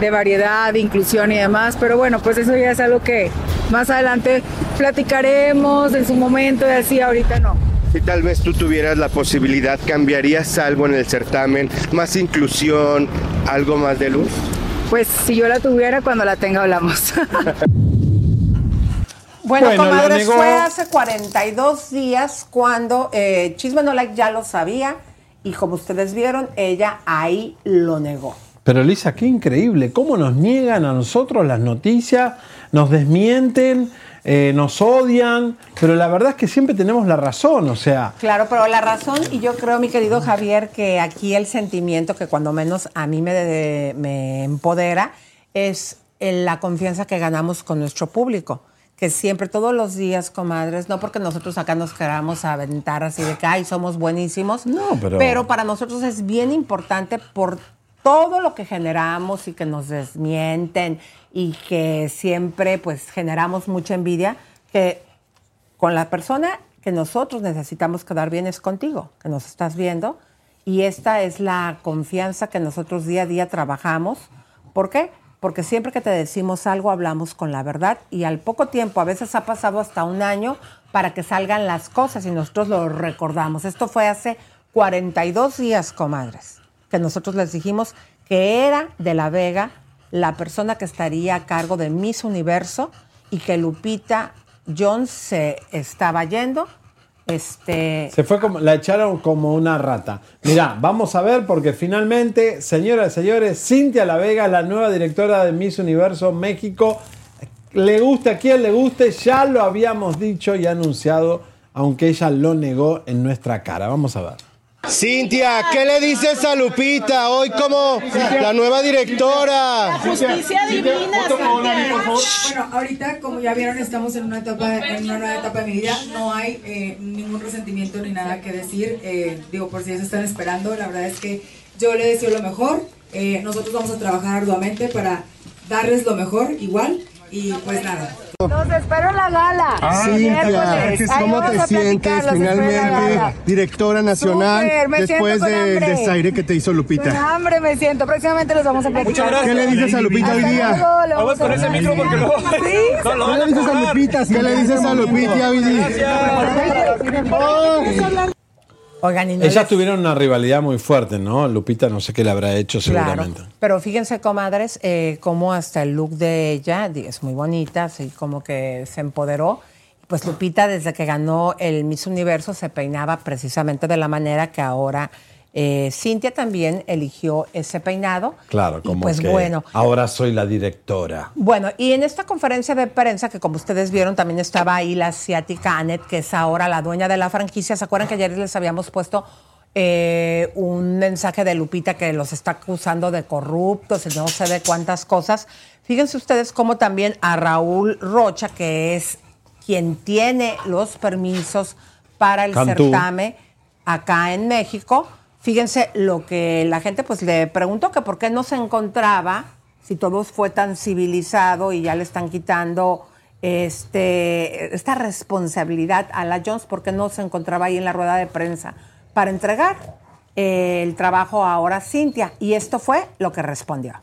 P: de variedad, de inclusión y demás, pero bueno, pues eso ya es algo que más adelante platicaremos en su momento y así, ahorita no.
O: Si tal vez tú tuvieras la posibilidad, ¿cambiarías algo en el certamen? ¿Más inclusión? ¿Algo más de luz?
P: Pues si yo la tuviera, cuando la tenga hablamos. <laughs>
A: Bueno,
C: Bueno,
A: comadres,
C: negó.
A: fue hace 42 días cuando eh, Chisme No Like ya lo sabía y como ustedes vieron, ella ahí lo negó.
C: Pero Lisa, qué increíble, cómo nos niegan a nosotros las noticias, nos desmienten, eh, nos odian, pero la verdad es que siempre tenemos la razón, o sea,
A: Claro, pero la razón, y yo creo, mi querido Javier, que aquí el sentimiento que cuando menos a mí me, de- me empodera es la confianza que ganamos con nuestro público. Que siempre, todos los días, comadres, no porque nosotros acá nos queramos aventar así de que, ay, somos buenísimos.
C: No, pero-
A: Pero para nosotros es bien importante por todo lo que generamos y que nos desmienten y que siempre, pues, generamos mucha envidia, que con la persona que nosotros necesitamos quedar bien es contigo, que nos estás viendo. Y esta es la confianza que nosotros día a día trabajamos. ¿Por qué? Porque siempre que te decimos algo hablamos con la verdad y al poco tiempo, a veces ha pasado hasta un año para que salgan las cosas y nosotros lo recordamos. Esto fue hace 42 días, comadres, que nosotros les dijimos que era de la Vega la persona que estaría a cargo de Miss Universo y que Lupita Jones se estaba yendo. Este,
C: se fue como, la echaron como una rata. Mirá, vamos a ver porque finalmente, señoras y señores, Cintia La Vega, la nueva directora de Miss Universo México, le guste a quien le guste, ya lo habíamos dicho y anunciado, aunque ella lo negó en nuestra cara. Vamos a ver.
O: Cintia, ¿qué le dices a Lupita hoy como la nueva directora?
Q: Justicia divina.
R: Bueno, ahorita, como ya vieron, estamos en una etapa, en una nueva etapa de mi vida. No hay eh, ningún resentimiento ni nada que decir. Eh, digo, por si eso están esperando, la verdad es que yo le deseo lo mejor. Eh, nosotros vamos a trabajar arduamente para darles lo mejor, igual. Y pues nada.
P: Los espero en la gala.
O: Cintia,
P: Miércoles. Ahí
O: ¿cómo
P: vamos
O: te sientes finalmente directora nacional
P: Súper, me
O: después
P: con
O: del
P: hambre.
O: desaire que te hizo
P: Con
O: Lupita?
P: hambre me siento. Próximamente los vamos a platicar.
O: ¿Qué le dices a Lupita hoy día?
P: Hasta luego, le vamos a hablar. Sí. <laughs>
O: ¿Qué le dices a Lupita? ¿Qué le dices a Lupita hoy día?
C: Ellas tuvieron una rivalidad muy fuerte, ¿no? Lupita no sé qué le habrá hecho seguramente.
A: Claro, pero fíjense, comadres, eh, cómo hasta el look de ella es muy bonita, así como que se empoderó. Pues Lupita, desde que ganó el Miss Universo, se peinaba precisamente de la manera que ahora eh, Cintia también eligió ese peinado.
C: Claro, como
A: pues
C: que
A: bueno.
C: ahora soy la directora.
A: Bueno, y en esta conferencia de prensa, que como ustedes vieron, también estaba ahí la asiática Annette, que es ahora la dueña de la franquicia. ¿Se acuerdan que ayer les habíamos puesto eh, un mensaje de Lupita que los está acusando de corruptos y no sé de cuántas cosas? Fíjense ustedes cómo también a Raúl Rocha, que es quien tiene los permisos para el
C: Cantú.
A: certamen acá en México. Fíjense lo que la gente pues le preguntó que por qué no se encontraba si todo fue tan civilizado y ya le están quitando este, esta responsabilidad a la Jones, ¿por qué no se encontraba ahí en la rueda de prensa para entregar eh, el trabajo ahora a Cintia? Y esto fue lo que respondió.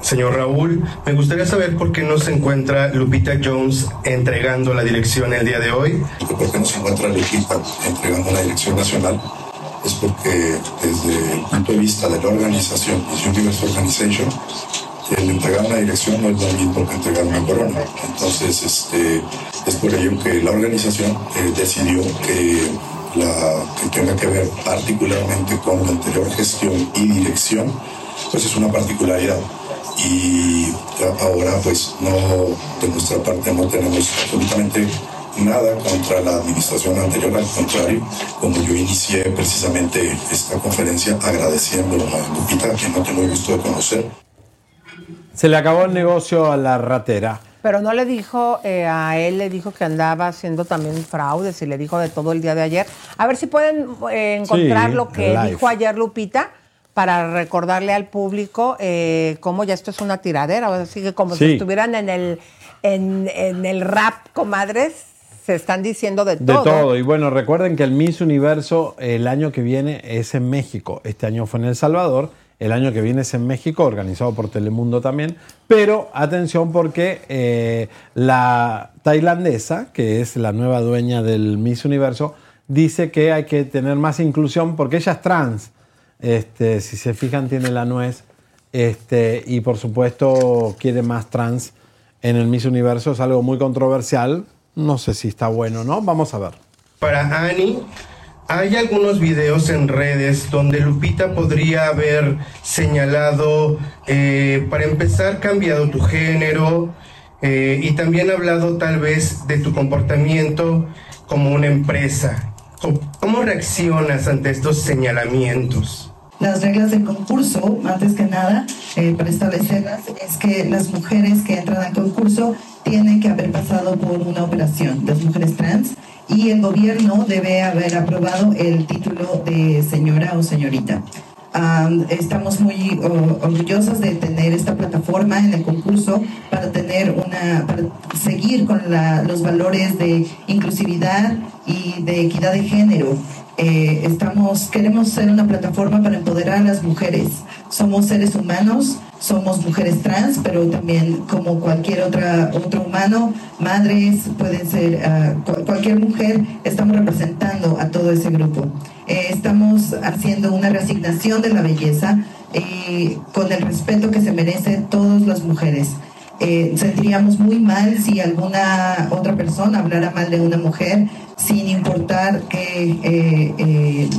O: Señor Raúl, me gustaría saber por qué no se encuentra Lupita Jones entregando la dirección el día de hoy.
S: ¿Por qué no se encuentra Lupita entregando la dirección nacional? Es porque desde el punto de vista de la organización, Miss Universe Organization, el entregar una dirección no es lo mismo que entregar una corona. Entonces, este, es por ello que la organización eh, decidió que la que tenga que ver particularmente con la anterior gestión y dirección, pues es una particularidad. Y ahora, pues no, de nuestra parte no tenemos absolutamente nada contra la administración anterior, al contrario, como yo inicié precisamente esta conferencia agradeciendo a Lupita, a quien no tengo el gusto de conocer.
C: Se le acabó el negocio a la ratera.
A: Pero no le dijo, eh, a él le dijo que andaba haciendo también fraudes y le dijo de todo el día de ayer. A ver si pueden eh, encontrar
C: Sí,
A: lo que
C: live.
A: dijo ayer Lupita para recordarle al público eh, cómo ya esto es una tiradera, o así que como si estuvieran en el, en, en el rap, comadres, se están diciendo de,
C: De
A: todo.
C: todo. Y bueno, recuerden que el Miss Universo el año que viene es en México. Este año fue en El Salvador. El año que viene es en México, organizado por Telemundo también. Pero atención porque eh, la tailandesa, que es la nueva dueña del Miss Universo, dice que hay que tener más inclusión porque ella es trans. Este, si se fijan, tiene la nuez. Este, y por supuesto quiere más trans en el Miss Universo. Es algo muy controversial. No sé si está bueno no. Vamos a ver.
O: Para Ani, hay algunos videos en redes donde Lupita podría haber señalado, eh, para empezar, cambiado tu género eh, y también hablado tal vez de tu comportamiento como una empresa. ¿Cómo- ¿Cómo reaccionas ante estos señalamientos?
T: Las reglas del concurso, antes que nada, eh, para establecerlas, es que las mujeres que entran al concurso tienen que haber pasado por una operación, las mujeres trans, y el gobierno debe haber aprobado el título de señora o señorita. Am, estamos muy oh, orgullosos de tener esta plataforma en el concurso para tener una para seguir con la- los valores de inclusividad y de equidad de género eh, estamos, queremos ser una plataforma para empoderar a las mujeres. Somos seres humanos, somos mujeres trans, pero también como cualquier otra, otro humano, madres, pueden ser cu- cualquier mujer, estamos representando a todo ese grupo. Eh, estamos haciendo una reasignación de la belleza eh, con el respeto que se merecen todas las mujeres. Eh, sentiríamos muy mal si alguna otra persona hablara mal de una mujer sin importar que eh, eh,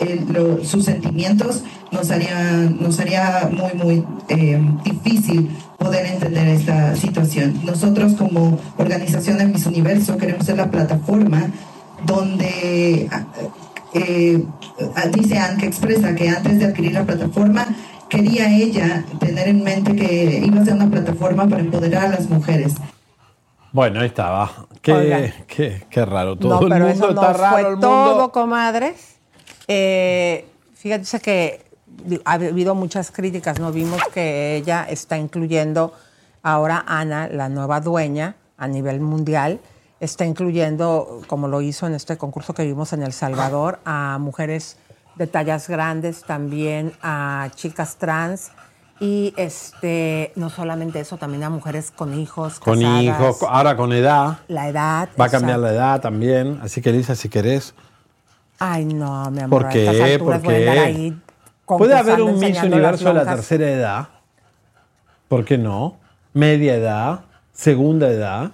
T: el- lo- sus sentimientos nos haría, nos haría muy, muy eh, difícil poder entender esta situación. Nosotros como organización de Miss Universo queremos ser la plataforma donde eh, dice Anne que expresa que antes de adquirir la plataforma quería ella tener en mente que iba a ser una plataforma para empoderar a las mujeres.
C: Bueno, ahí estaba. Qué, qué, qué raro. Todo
A: no,
C: el
A: pero
C: mundo
A: eso no
C: está raro.
A: fue
C: el mundo.
A: todo, comadres. Eh, fíjate que ha habido muchas críticas, ¿no? Vimos que ella está incluyendo ahora Ana, la nueva dueña a nivel mundial, está incluyendo, como lo hizo en este concurso que vimos en El Salvador, a mujeres de tallas grandes, también a chicas trans. Y este, no solamente eso, también a mujeres con hijos.
C: Con
A: casadas,
C: hijos, ahora con edad.
A: La edad.
C: Va a cambiar la edad también. Así que, Elisa, si querés.
A: Ay, no, mi amor.
C: ¿Por qué? ¿Por qué?
A: ahí
C: ¿Puede haber un Miss Universo de la tercera edad? ¿Por qué no? Media edad, segunda edad,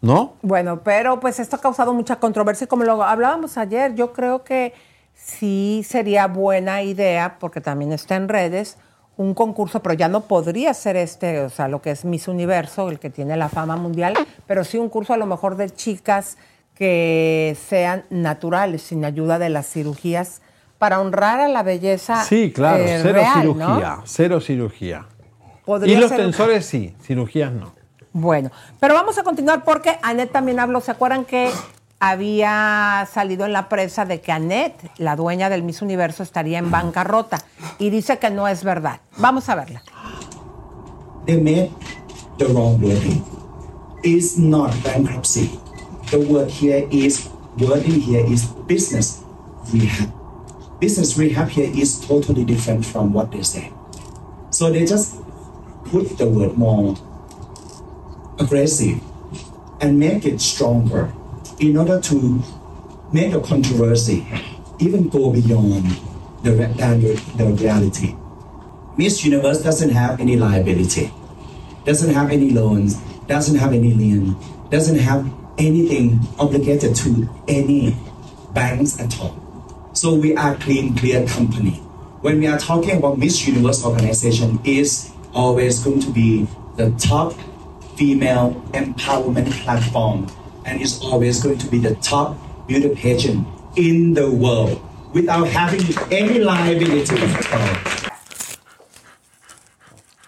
C: ¿no?
A: Bueno, pero pues esto ha causado mucha controversia y como lo hablábamos ayer, yo creo que sí sería buena idea, porque también está en redes, un concurso, pero ya no podría ser este, o sea, lo que es Miss Universo, el que tiene la fama mundial, pero sí un curso a lo mejor de chicas que sean naturales, sin ayuda de las cirugías, para honrar a la belleza.
C: Sí, claro,
A: eh,
C: cero
A: real,
C: cirugía,
A: ¿no?
C: cero cirugía.
A: Podría
C: y los
A: ser-
C: tensores sí, cirugías no.
A: Bueno, pero vamos a continuar porque Annette también habló. ¿Se acuerdan que había salido en la prensa de que Annette, la dueña del Miss Universo, estaría en bancarrota? Y dice que no es verdad. Vamos a verla.
U: they made the wrong wording. It's not bankruptcy. The word here is wording here is business rehab. Business rehab here is totally different from what they say. So they just put the word more aggressive and make it stronger in order to make the controversy even go beyond the, the, the reality. Miss Universe doesn't have any liability, doesn't have any loans, doesn't have any lien, doesn't have anything obligated to any banks at all. So we are clean, clear company. When we are talking about Miss Universe organization, is always going to be the top female empowerment platform, and is always going to be the top beauty pageant in the world without having any liability at all.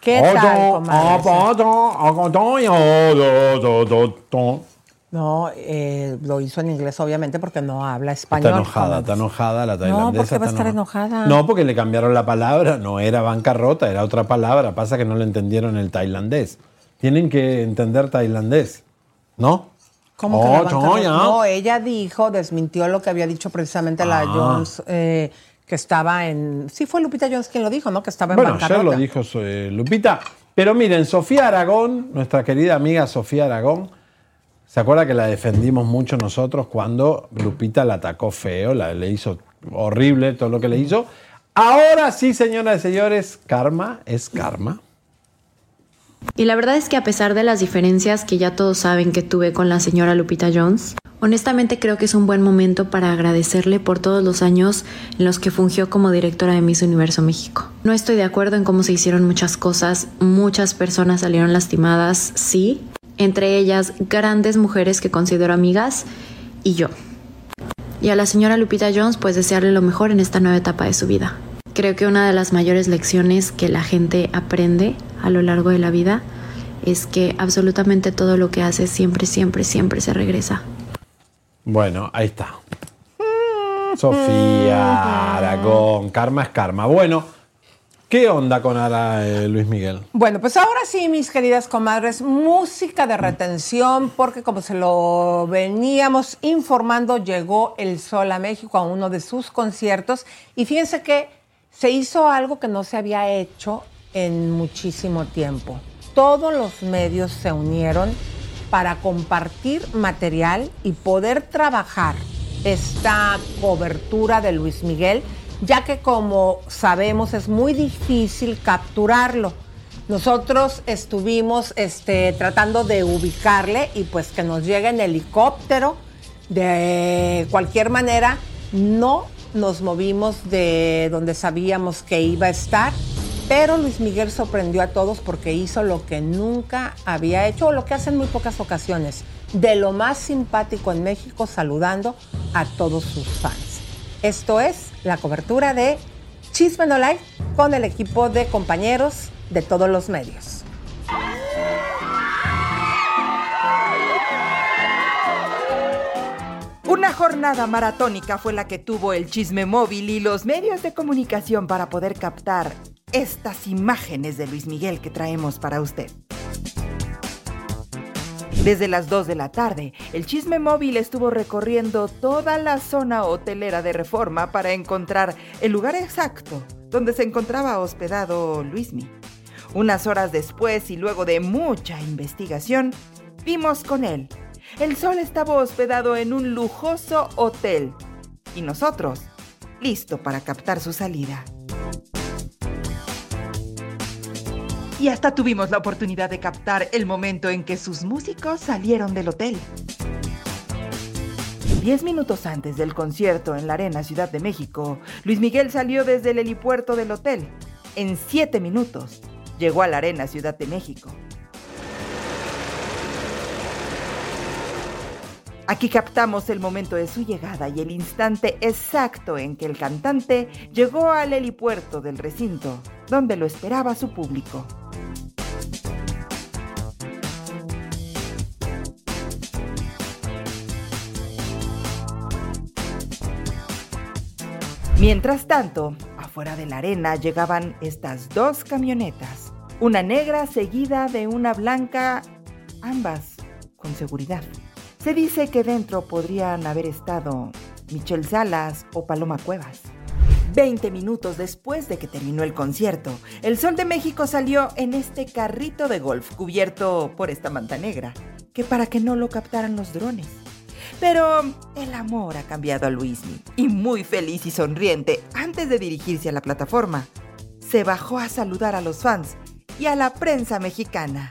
A: ¿Qué tal? No, eh, lo hizo en inglés obviamente porque no habla español.
C: Está enojada, está enojada la tailandesa.
A: No, ¿por qué va a estar
C: eno-
A: enojada?
C: No, porque le cambiaron la palabra, no era bancarrota, era otra palabra. Pasa que no le entendieron el tailandés. Tienen que entender tailandés, ¿no?
A: ¿Cómo que
C: Oh.
A: No, ella dijo, desmintió lo que había dicho precisamente la
C: Ah.
A: Jones, eh, que estaba en... Sí fue Lupita Jones quien lo dijo, ¿no? Que estaba en
C: Bueno,
A: bancarrota.
C: lo dijo eh, Lupita. Pero miren, Sofía Aragón, nuestra querida amiga Sofía Aragón, ¿se acuerda que la defendimos mucho nosotros cuando Lupita la atacó feo, la, le hizo horrible todo lo que le hizo? Ahora sí, señoras y señores, karma es karma.
V: Y la verdad es que a pesar de las diferencias que ya todos saben que tuve con la señora Lupita Jones, honestamente creo que es un buen momento para agradecerle por todos los años en los que fungió como directora de Miss Universo México. No estoy de acuerdo en cómo se hicieron muchas cosas, muchas personas salieron lastimadas, sí, entre ellas grandes mujeres que considero amigas y yo. Y a la señora Lupita Jones pues desearle lo mejor en esta nueva etapa de su vida. Creo que una de las mayores lecciones que la gente aprende a lo largo de la vida es que absolutamente todo lo que hace siempre, siempre, siempre se regresa.
C: Bueno, ahí está. Sofía Aragón, karma es karma. Bueno, ¿qué onda con Ara, eh, Luis Miguel?
A: Bueno, pues ahora sí, mis queridas comadres, música de retención, porque como se lo veníamos informando, llegó el Sol a México a uno de sus conciertos y fíjense que se hizo algo que no se había hecho en muchísimo tiempo. Todos los medios se unieron para compartir material y poder trabajar esta cobertura de Luis Miguel, ya que como sabemos es muy difícil capturarlo. Nosotros estuvimos este, tratando de ubicarle y pues que nos llegue en helicóptero. De cualquier manera, no nos movimos de donde sabíamos que iba a estar, pero Luis Miguel sorprendió a todos porque hizo lo que nunca había hecho o lo que hace en muy pocas ocasiones, de lo más simpático en México, saludando a todos sus fans. Esto es la cobertura de Chisme No Like con el equipo de compañeros de todos los medios.
I: Una jornada maratónica fue la que tuvo el chisme móvil y los medios de comunicación para poder captar estas imágenes de Luis Miguel que traemos para usted. Desde las 2 de la tarde, el chisme móvil estuvo recorriendo toda la zona hotelera de Reforma para encontrar el lugar exacto donde se encontraba hospedado Luismi. Unas horas después y luego de mucha investigación, vimos con él. El sol estaba hospedado en un lujoso hotel y nosotros, listo para captar su salida. Y hasta tuvimos la oportunidad de captar el momento en que sus músicos salieron del hotel. Diez minutos antes del concierto en la Arena Ciudad de México, Luis Miguel salió desde el helipuerto del hotel. En siete minutos, llegó a la Arena Ciudad de México. Aquí captamos el momento de su llegada y el instante exacto en que el cantante llegó al helipuerto del recinto, donde lo esperaba su público. Mientras tanto, afuera de la arena llegaban estas dos camionetas, una negra seguida de una blanca, ambas con seguridad. Se dice que dentro podrían haber estado Michelle Salas o Paloma Cuevas. Veinte minutos después de que terminó el concierto, el Sol de México salió en este carrito de golf cubierto por esta manta negra, que para que no lo captaran los drones. Pero el amor ha cambiado a Luismi y muy feliz y sonriente, antes de dirigirse a la plataforma, se bajó a saludar a los fans y a la prensa mexicana.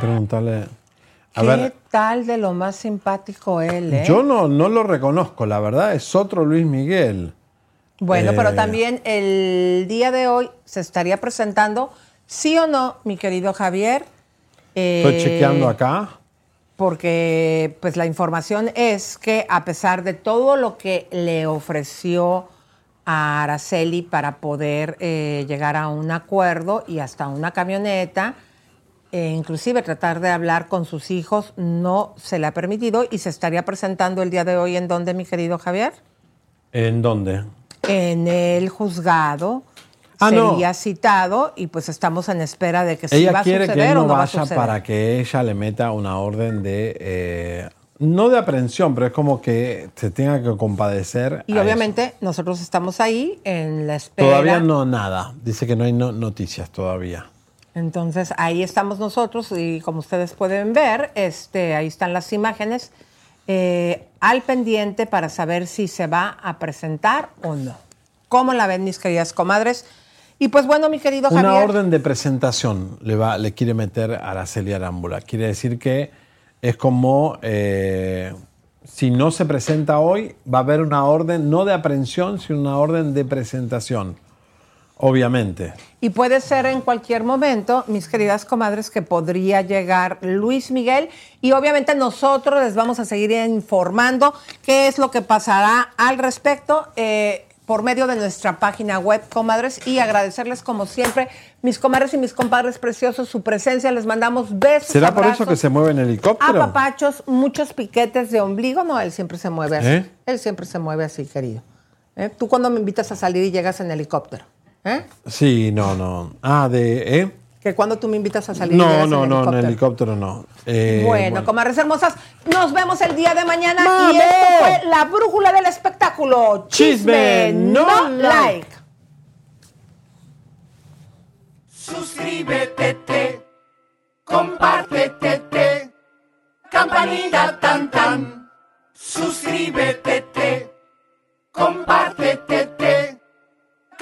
C: Preguntarle. A
A: ¿Qué
C: ver,
A: tal de lo más simpático él, eh?
C: yo no, no lo reconozco, la verdad, es otro Luis Miguel.
A: Bueno,
C: Eh,
A: pero también el día de hoy se estaría presentando, sí o no, mi querido Javier.
C: Estoy
A: Eh,
C: chequeando acá.
A: Porque pues la información es que a pesar de todo lo que le ofreció a Araceli para poder eh, llegar a un acuerdo y hasta una camioneta, e inclusive tratar de hablar con sus hijos, no se le ha permitido y se estaría presentando el día de hoy en dónde, mi querido Javier?
C: ¿En dónde?
A: En el juzgado.
C: Ah, no.
A: sería citado y pues estamos en espera de que si va
C: Ella
A: a
C: quiere
A: suceder
C: que él
A: o
C: no
A: no va a
C: vaya
A: suceder.
C: para que ella le meta una orden de. eh, no de aprehensión, pero es como que se tenga que compadecer.
A: Y obviamente nosotros estamos ahí en la espera.
C: Todavía no nada. Dice que no hay no- noticias todavía.
A: Entonces ahí estamos nosotros y como ustedes pueden ver, este, ahí están las imágenes eh, al pendiente para saber si se va a presentar o no. ¿Cómo la ven mis queridas comadres? Y pues bueno, mi querido
C: Una
A: Javier.
C: orden de presentación le, va, le quiere meter a Araceli Arámbula. Quiere decir que es como eh, si no se presenta hoy, va a haber una orden no de aprehensión, sino una orden de presentación. Obviamente.
A: Y puede ser en cualquier momento, mis queridas comadres, que podría llegar Luis Miguel. Y obviamente nosotros les vamos a seguir informando qué es lo que pasará al respecto eh, por medio de nuestra página web, comadres. Y agradecerles, como siempre, mis comadres y mis compadres preciosos, su presencia. Les mandamos besos.
C: ¿Será por eso que se mueve en helicóptero?
A: Apapachos, muchos piquetes de ombligo. No, él siempre se mueve así.
C: ¿Eh?
A: Él siempre se mueve así, querido. ¿Eh? Tú cuando me invitas a salir y llegas en helicóptero. ¿Eh?
C: Sí, no, no. Ah, de. ¿eh?
A: Que cuando tú me invitas a salir
C: No, no,
A: en
C: no, en
A: helicóptero.
C: helicóptero no. Eh,
A: bueno, comadres hermosas, nos vemos el día de mañana
C: ¡Mame!
A: y esto fue la brújula del espectáculo. Chisme,
C: Chisme,
A: no
C: no
A: like.
W: Suscríbete, te, compártete, te, campanita tan tan. Suscríbete, te, compártete, te,